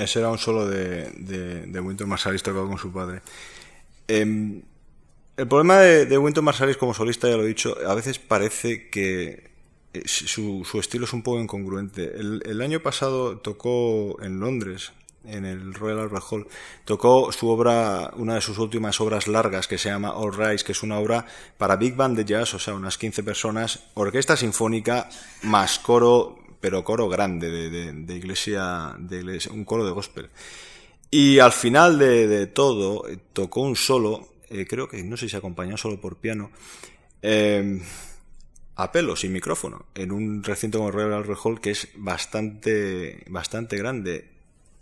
S2: Ese era un solo de, de, Winton Marsalis tocado con su padre. Eh, el problema de, de Winton Marsalis como solista, ya lo he dicho, a veces parece que eh, su, su estilo es un poco incongruente. El, el, año pasado tocó en Londres, en el Royal Albert Hall, tocó su obra, una de sus últimas obras largas que se llama All Rise, que es una obra para Big Band de jazz, o sea, unas 15 personas, orquesta sinfónica más coro pero coro grande de, de, iglesia, de iglesia, un coro de gospel. Y al final de, todo eh, tocó un solo, eh, creo que no sé si acompañó solo por piano, eh, a pelo, sin micrófono, en un recinto como el Royal Hall que es bastante, bastante grande.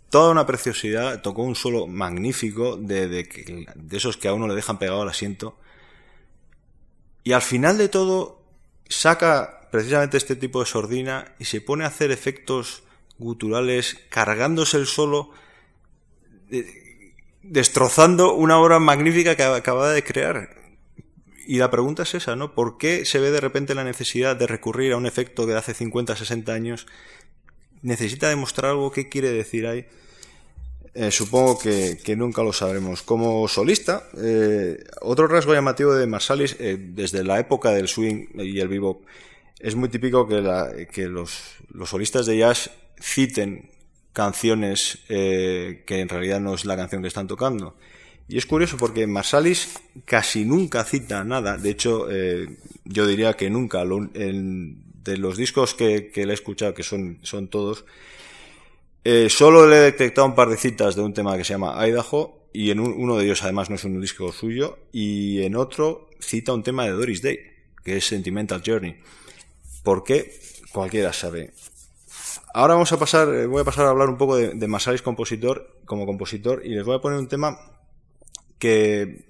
S2: Toda una preciosidad, tocó un solo magnífico de, de, de esos que a uno le dejan pegado al asiento. Y al final de todo saca precisamente este tipo de sordina y se pone a hacer efectos guturales cargándose el solo, destrozando una obra magnífica que acaba de crear. Y la pregunta es esa, ¿no? ¿Por qué se ve de repente la necesidad de recurrir a un efecto que de hace 50, 60 años necesita demostrar algo? ¿Qué quiere decir ahí? Eh, supongo que, que, nunca lo sabremos. Como solista, eh, otro rasgo llamativo de Marsalis, eh, desde la época del swing y el bebop, es muy típico que, la, que los, solistas de jazz citen canciones eh, que en realidad no es la canción que están tocando. Y es curioso porque Marsalis casi nunca cita nada. De hecho, eh, yo diría que nunca. Lo, en, de los discos que, que, le he escuchado, que son, son todos, eh, solo le he detectado un par de citas de un tema que se llama Idaho. Y en un, uno de ellos además no es un disco suyo. Y en otro cita un tema de Doris Day, que es Sentimental Journey. ¿Por qué? Cualquiera sabe. Ahora vamos a pasar, eh, voy a pasar a hablar un poco de, de Masaris compositor, como compositor, y les voy a poner un tema que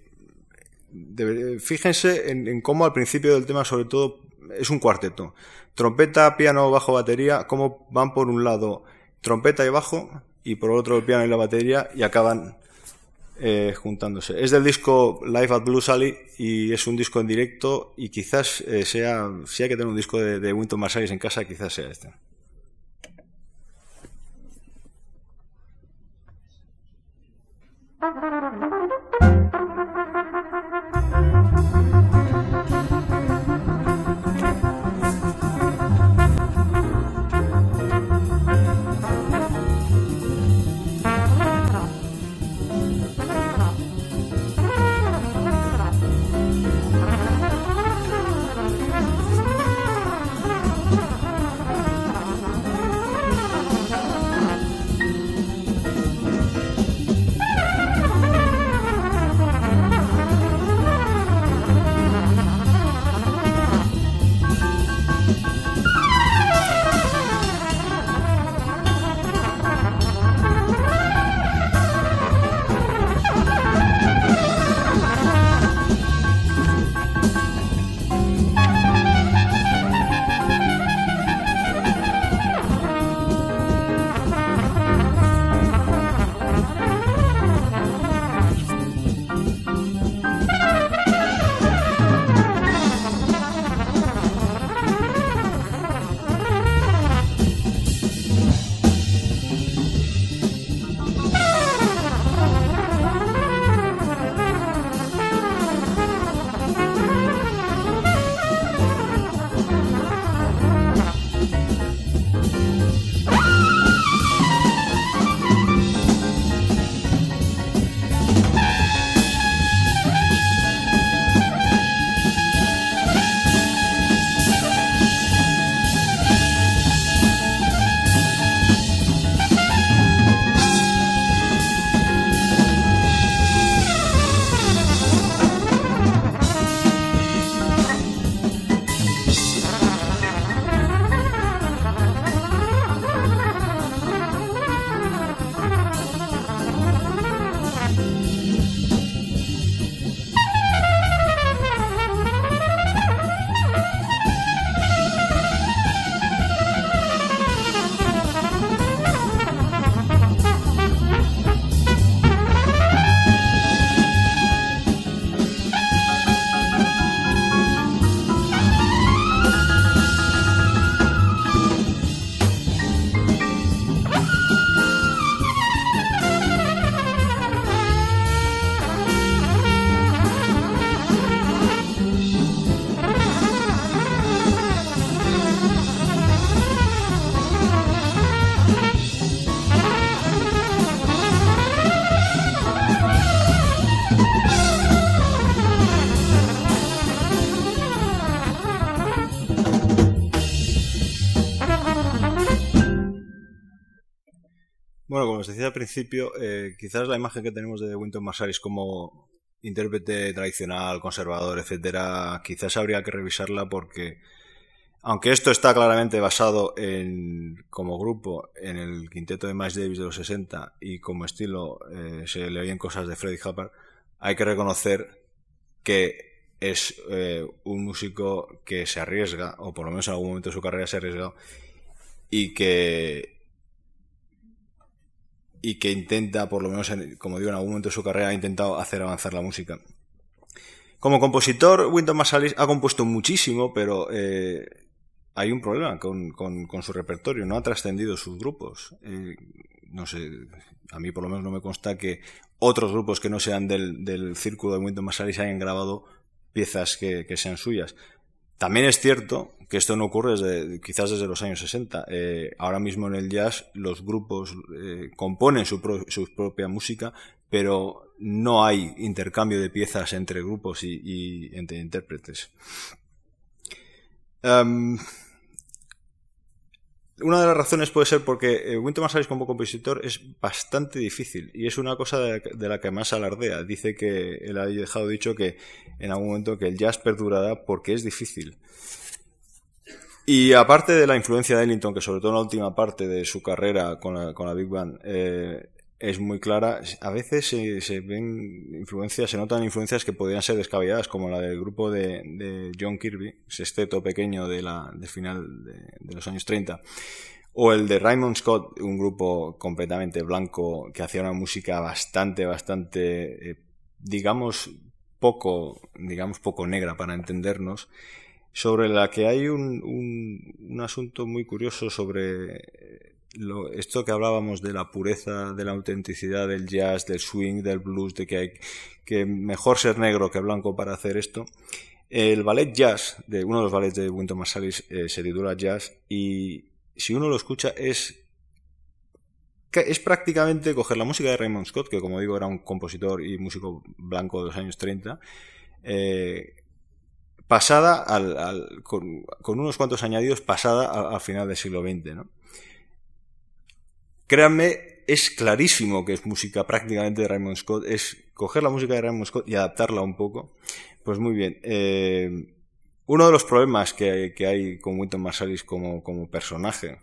S2: fíjense en, en, cómo al principio del tema, sobre todo, es un cuarteto. Trompeta, piano, bajo, batería, cómo van por un lado trompeta y bajo, y por otro el piano y la batería, y acaban eh, juntándose. Es del disco Live at Blue Sally y es un disco en directo y quizás eh, sea, si hay que tener un disco de, de Winton Marsalis en casa, quizás sea este. decía al principio, eh, quizás la imagen que tenemos de Winton Marsalis como intérprete tradicional, conservador, etcétera, quizás habría que revisarla porque aunque esto está claramente basado en como grupo en el quinteto de Miles Davis de los 60 y como estilo eh, se le oyen cosas de Freddie Hubbard, hay que reconocer que es eh, un músico que se arriesga, o por lo menos en algún momento de su carrera se ha arriesgado, y que y que intenta, por lo menos, como digo, en algún momento de su carrera ha intentado hacer avanzar la música. Como compositor, Winton Marsalis ha compuesto muchísimo, pero eh, hay un problema con, su repertorio, no ha trascendido sus grupos. Eh, no sé, a mí por lo menos no me consta que otros grupos que no sean del, círculo de Winton Marsalis hayan grabado piezas que sean suyas. También es cierto que esto no ocurre desde, quizás desde los años 60. Eh, ahora mismo en el jazz los grupos eh, componen su, propia música, pero no hay intercambio de piezas entre grupos y, entre intérpretes. Em, una de las razones puede ser porque eh, Winton Marsalis como compositor es bastante difícil y es una cosa de, la que más alardea. Dice que él ha dejado dicho que en algún momento que el jazz perdurará porque es difícil. Y aparte de la influencia de Ellington, que sobre todo en la última parte de su carrera con la, Big Band eh, es muy clara, a veces se, ven influencias, se notan influencias que podrían ser descabelladas, como la del grupo de, John Kirby, sexteto pequeño de la, del final de, los años 30, o el de Raymond Scott, un grupo completamente blanco que hacía una música bastante, bastante, eh, digamos, poco, digamos, poco negra para entendernos sobre la que hay un, un, asunto muy curioso sobre lo, esto que hablábamos de la pureza, de la autenticidad del jazz, del swing, del blues, de que hay que mejor ser negro que blanco para hacer esto. El ballet jazz, de uno de los ballets de Winton Marsalis, eh, se titula Jazz y si uno lo escucha es es prácticamente coger la música de Raymond Scott, que como digo era un compositor y músico blanco de los años 30, eh, pasada al, con, unos cuantos añadidos pasada al final del siglo XX, ¿no? Créanme, es clarísimo que es música prácticamente de Raymond Scott, es coger la música de Raymond Scott y adaptarla un poco. Pues muy bien. Eh, uno de los problemas que, hay con Winton Marsalis como, personaje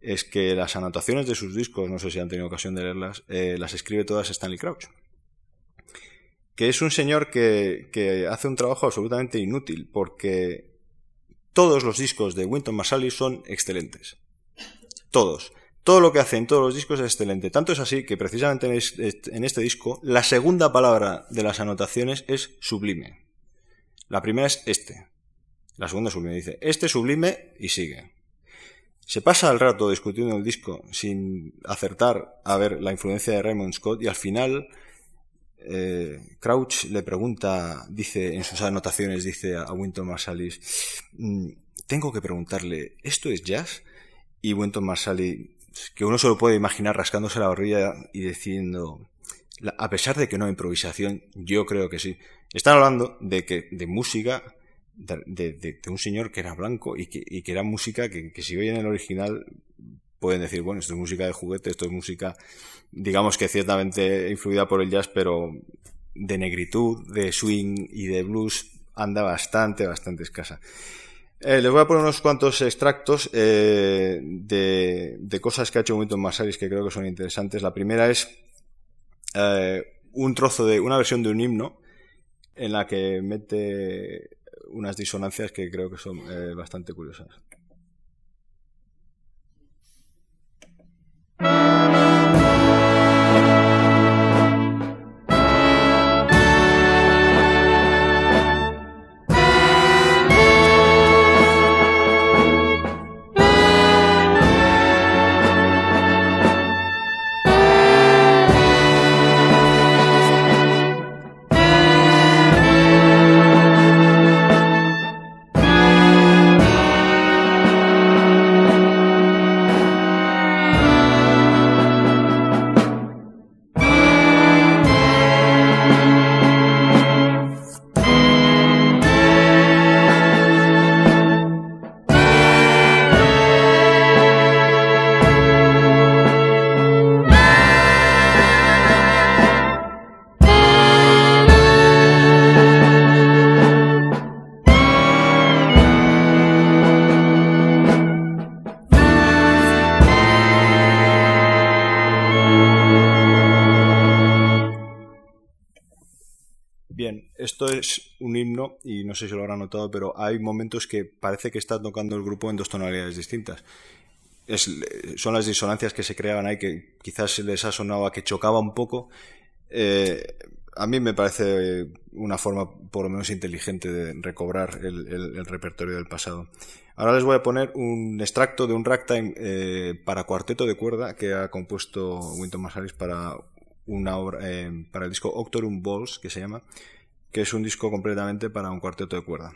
S2: es que las anotaciones de sus discos, no sé si han tenido ocasión de leerlas, eh, las escribe todas Stanley Crouch que es un señor que, hace un trabajo absolutamente inútil, porque todos los discos de Winton Marsalis son excelentes. Todos. Todo lo que hace en todos los discos es excelente. Tanto es así que precisamente en este disco la segunda palabra de las anotaciones es sublime. La primera es este. La segunda sublime. Dice, este sublime y sigue. Se pasa el rato discutiendo el disco sin acertar a ver la influencia de Raymond Scott y al final eh, Crouch le pregunta, dice en sus anotaciones, dice a Winton Marsalis, mm, tengo que preguntarle, ¿esto es jazz? Y Winton Marsalis, que uno se lo puede imaginar rascándose la barriga y diciendo, a pesar de que no hay improvisación, yo creo que sí. Están hablando de que de música de, un señor que era blanco y que, y que era música que, que si oyen el original pueden decir, bueno, esto es música de juguete, esto es música, digamos que ciertamente influida por el jazz, pero de negritud, de swing y de blues anda bastante, bastante escasa. Eh, les voy a poner unos cuantos extractos eh, de, cosas que ha hecho Winton Marsalis que creo que son interesantes. La primera es eh, un trozo de una versión de un himno en la que mete unas disonancias que creo que son bastante curiosas. Y no sé si lo habrán notado, pero hay momentos que parece que está tocando el grupo en dos tonalidades distintas. son las disonancias que se creaban ahí que quizás les ha sonado que chocaba un poco. Eh, a mí me parece una forma por lo menos inteligente de recobrar el, repertorio del pasado. Ahora les voy a poner un extracto de un ragtime eh, para cuarteto de cuerda que ha compuesto Winton Marsalis para una obra eh, para el disco Octorum Balls que se llama, que es un disco completamente para un cuarteto de cuerda.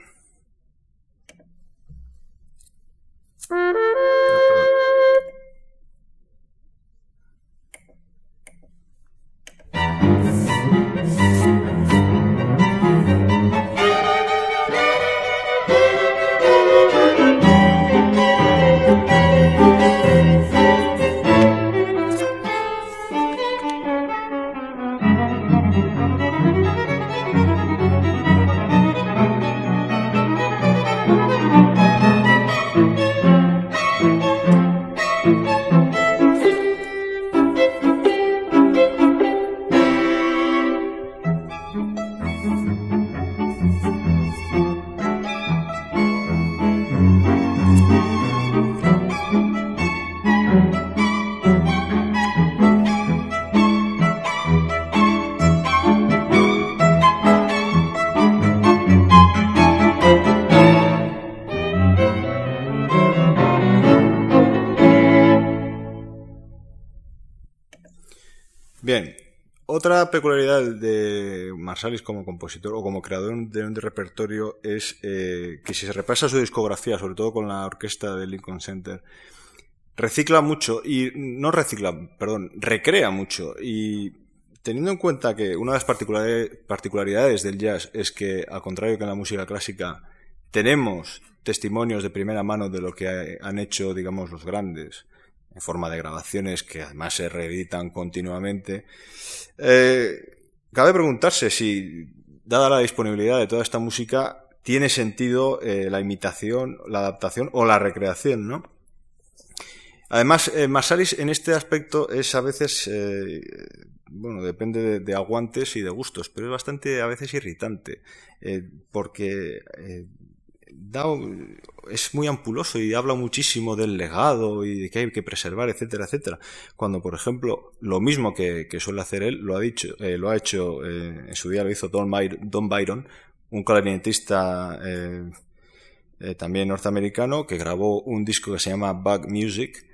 S2: Otra peculiaridad de Marsalis como compositor o como creador de un repertorio es eh, que si se repasa su discografía, sobre todo con la orquesta del Lincoln Center, recicla mucho y no recicla, perdón, recrea mucho. Y teniendo en cuenta que una de las particularidades del jazz es que, al contrario que en la música clásica, tenemos testimonios de primera mano de lo que han hecho, digamos, los grandes, en forma de grabaciones que además se reeditan continuamente. Eh, cabe preguntarse si, dada la disponibilidad de toda esta música, tiene sentido eh, la imitación, la adaptación o la recreación, ¿no? Además, eh, en este aspecto es a veces, eh, bueno, depende de, de, aguantes y de gustos, pero es bastante a veces irritante, porque es muy ampuloso y habla muchísimo del legado y de que hay que preservar, etcétera, etcétera. Cuando, por ejemplo, lo mismo que, suele hacer él, lo ha dicho, eh, lo ha hecho, eh, en su día lo hizo Don, Byron, un clarinetista eh, también norteamericano, que grabó un disco que se llama Bug Music,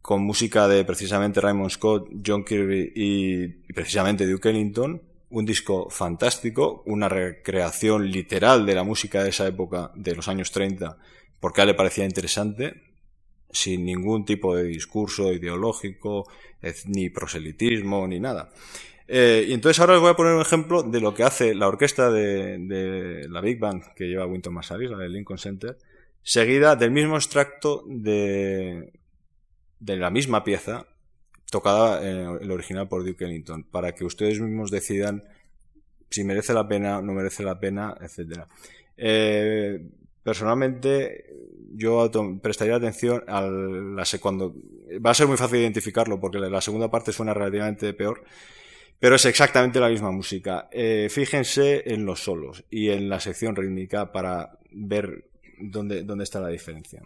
S2: con música de precisamente Raymond Scott, John Kirby y, precisamente Duke Ellington, un disco fantástico, una recreación literal de la música de esa época, de los años 30, porque a él le parecía interesante, sin ningún tipo de discurso ideológico, ni proselitismo, ni nada. Eh, y entonces ahora os voy a poner un ejemplo de lo que hace la orquesta de, la Big Band que lleva Winton Marsalis, la del Lincoln Center, seguida del mismo extracto de, de la misma pieza, tocada en el original por Duke Ellington, para que ustedes mismos decidan si merece la pena, no merece la pena, etcétera. Eh, personalmente, yo prestaría atención a la cuando va a ser muy fácil identificarlo porque la segunda parte suena relativamente peor, pero es exactamente la misma música. Eh, fíjense en los solos y en la sección rítmica para ver dónde, dónde está la diferencia.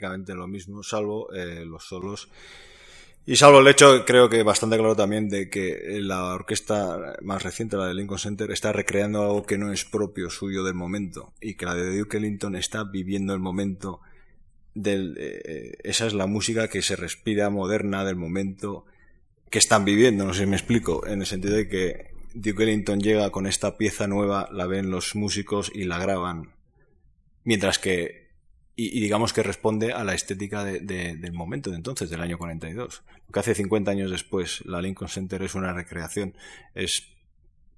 S2: Lo mismo, salvo eh, los solos. Y salvo el hecho, creo que bastante claro también, de que la orquesta más reciente, la de Lincoln Center, está recreando algo que no es propio suyo del momento. Y que la de Duke Ellington está viviendo el momento del. Eh, esa es la música que se respira moderna del momento que están viviendo. No sé si me explico. En el sentido de que Duke Ellington llega con esta pieza nueva, la ven los músicos y la graban Mientras que, y, digamos que responde a la estética de, del momento de entonces, del año 42. Lo que hace 50 años después la Lincoln Center es una recreación, es,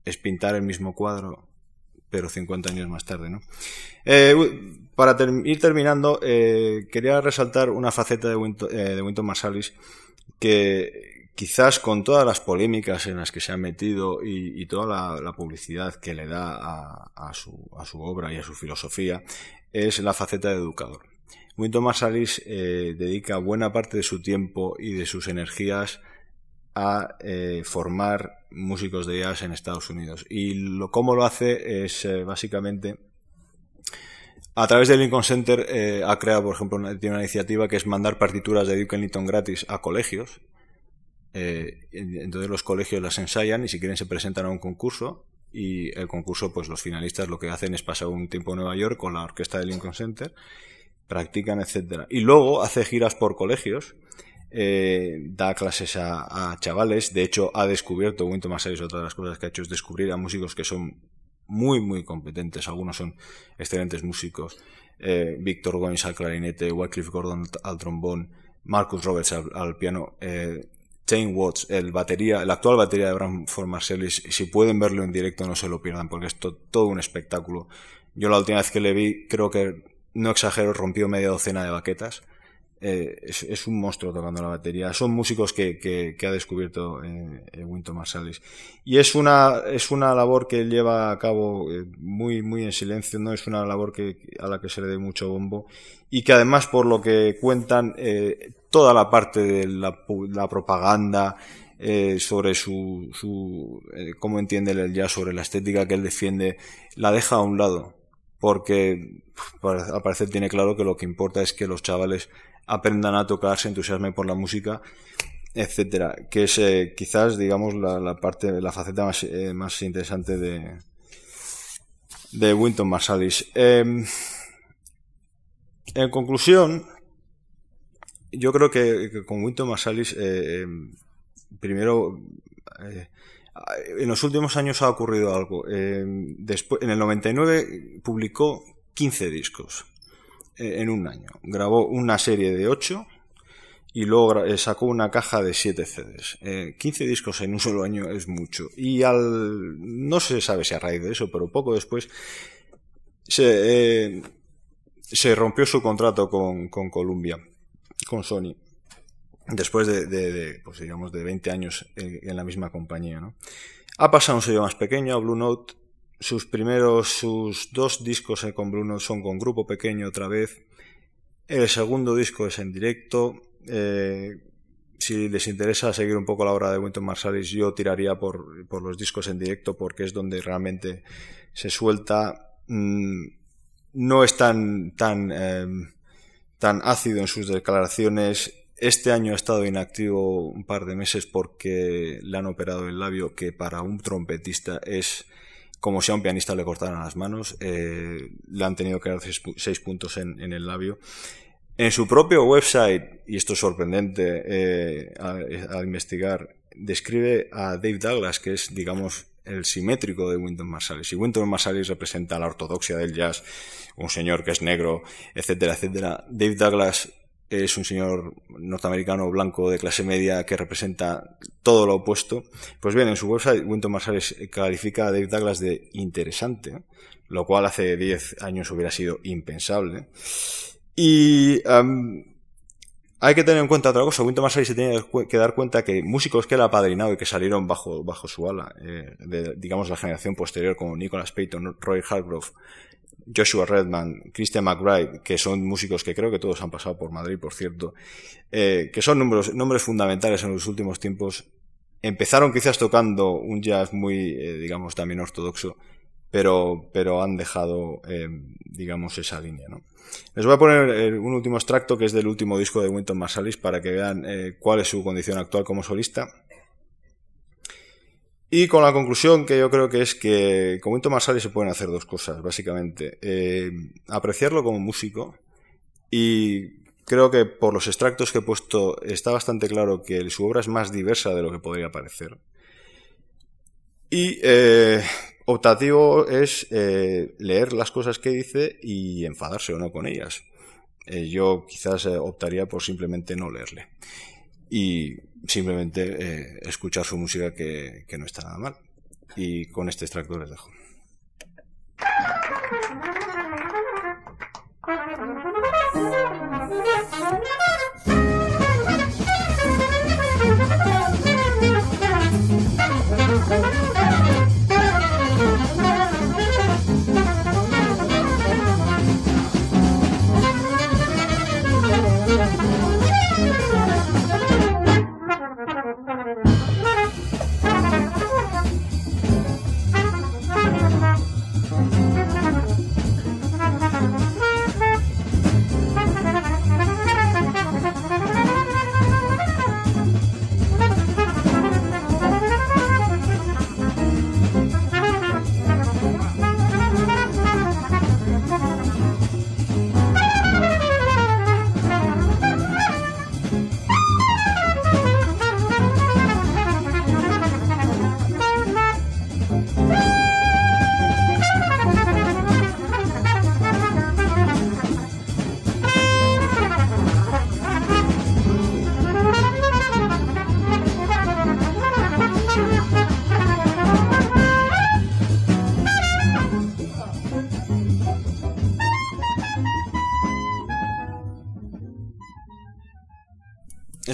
S2: es pintar el mismo cuadro, pero 50 años más tarde, ¿no? Eh, para ir terminando, eh, quería resaltar una faceta de Winton, eh, de Winton Marsalis que, quizás con todas las polémicas en las que se ha metido y, toda la, publicidad que le da a, su, obra y a su filosofía, es la faceta de educador. Winton Marsalis eh, dedica buena parte de su tiempo y de sus energías a eh, formar músicos de jazz en Estados Unidos. Y lo, cómo lo hace es eh, básicamente a través del Lincoln Center ha creado, por ejemplo, una, tiene una iniciativa que es mandar partituras de Duke Ellington gratis a colegios eh, entonces los colegios las ensayan y si quieren se presentan a un concurso y el concurso pues los finalistas lo que hacen es pasar un tiempo en Nueva York con la orquesta del Lincoln Center, practican, etcétera. Y luego hace giras por colegios, eh, da clases a, chavales, de hecho ha descubierto, Winton Marsalis, otra de las cosas que ha hecho es descubrir a músicos que son muy muy competentes, algunos son excelentes músicos, eh, Víctor Goins al clarinete, Wycliffe Gordon al trombón, Marcus Roberts al, piano, eh, Shane Watts, el batería, el actual batería de Bramford Marcellis, si pueden verlo en directo no se lo pierdan porque es todo un espectáculo. Yo la última vez que le vi, creo que, no exagero, rompió media docena de baquetas. Eh, es, un monstruo tocando la batería. Son músicos que, ha descubierto eh, eh, Winton Marsalis. Y es una, es una labor que lleva a cabo eh, muy, muy en silencio, no es una labor que, a la que se le dé mucho bombo. Y que además, por lo que cuentan, toda la parte de la, la propaganda, sobre su, su cómo entiende el jazz, sobre la estética que él defiende, la deja a un lado. Porque al parecer tiene claro que lo que importa es que los chavales aprendan a tocar, se entusiasmen por la música, etcétera. Que es eh, quizás, digamos, la, parte, la faceta más, eh, más interesante de, de Winton Marsalis. Em, en conclusión, yo creo que, con Winton Marsalis, eh, em, primero, en los últimos años ha ocurrido algo. Después, en el 99 publicó 15 discos. Eh, en un año. Grabó una serie de 8 y luego eh, sacó una caja de 7 CDs. 15 eh, discos en un solo año es mucho. Y al. No se sabe si a raíz de eso, pero poco después se, se rompió su contrato con, con Columbia, con Sony. Después de, de, pues digamos, de 20 años en, la misma compañía, ¿no? Ha pasado un sello más pequeño, a Blue Note, sus primeros, sus dos discos con Bruno son con grupo pequeño otra vez. El segundo disco es en directo. Eh, si les interesa seguir un poco la obra de Winton Marsalis, yo tiraría por, los discos en directo porque es donde realmente se suelta. Mm, no es tan, tan, em, tan ácido en sus declaraciones. Este año ha estado inactivo un par de meses porque le han operado el labio, que para un trompetista es como si a un pianista le cortaran las manos. Eh, le han tenido que dar seis, puntos en, el labio. En su propio website, y esto es sorprendente eh, al investigar, describe a Dave Douglas, que es, digamos, el simétrico de Wynton Marsalis. Y Wynton Marsalis representa la ortodoxia del jazz, un señor que es negro, etcétera, etcétera. Dave Douglas es un señor norteamericano blanco de clase media que representa todo lo opuesto. Pues bien, en su website, Wynton Marsalis califica a Dave Douglas de interesante, lo cual hace 10 años hubiera sido impensable. Y hay que tener en cuenta otra cosa. Wynton Marsalis se tiene que dar cuenta que músicos que él ha padrinado y que salieron bajo, bajo su ala, eh, de, digamos, la generación posterior, como Nicholas Payton, Roy Hargrove, Joshua Redman, Christian McBride, que son músicos que creo que todos han pasado por Madrid, por cierto, eh, que son nombres, nombres fundamentales en los últimos tiempos. Empezaron quizás tocando un jazz muy, eh, digamos, también ortodoxo, pero, pero han dejado, eh, digamos, esa línea, ¿no? Les voy a poner un último extracto que es del último disco de Winton Marsalis para que vean cuál es su condición actual como solista. Y con la conclusión que yo creo que es que con Winton Marsalis se pueden hacer dos cosas, básicamente. Eh, apreciarlo como músico y creo que por los extractos que he puesto está bastante claro que su obra es más diversa de lo que podría parecer. Y eh, optativo es eh, leer las cosas que dice y enfadarse o no con ellas. yo quizás optaría por simplemente no leerle. Y simplemente eh, escuchar su música que, que no está nada mal. Y con este extracto les dejo.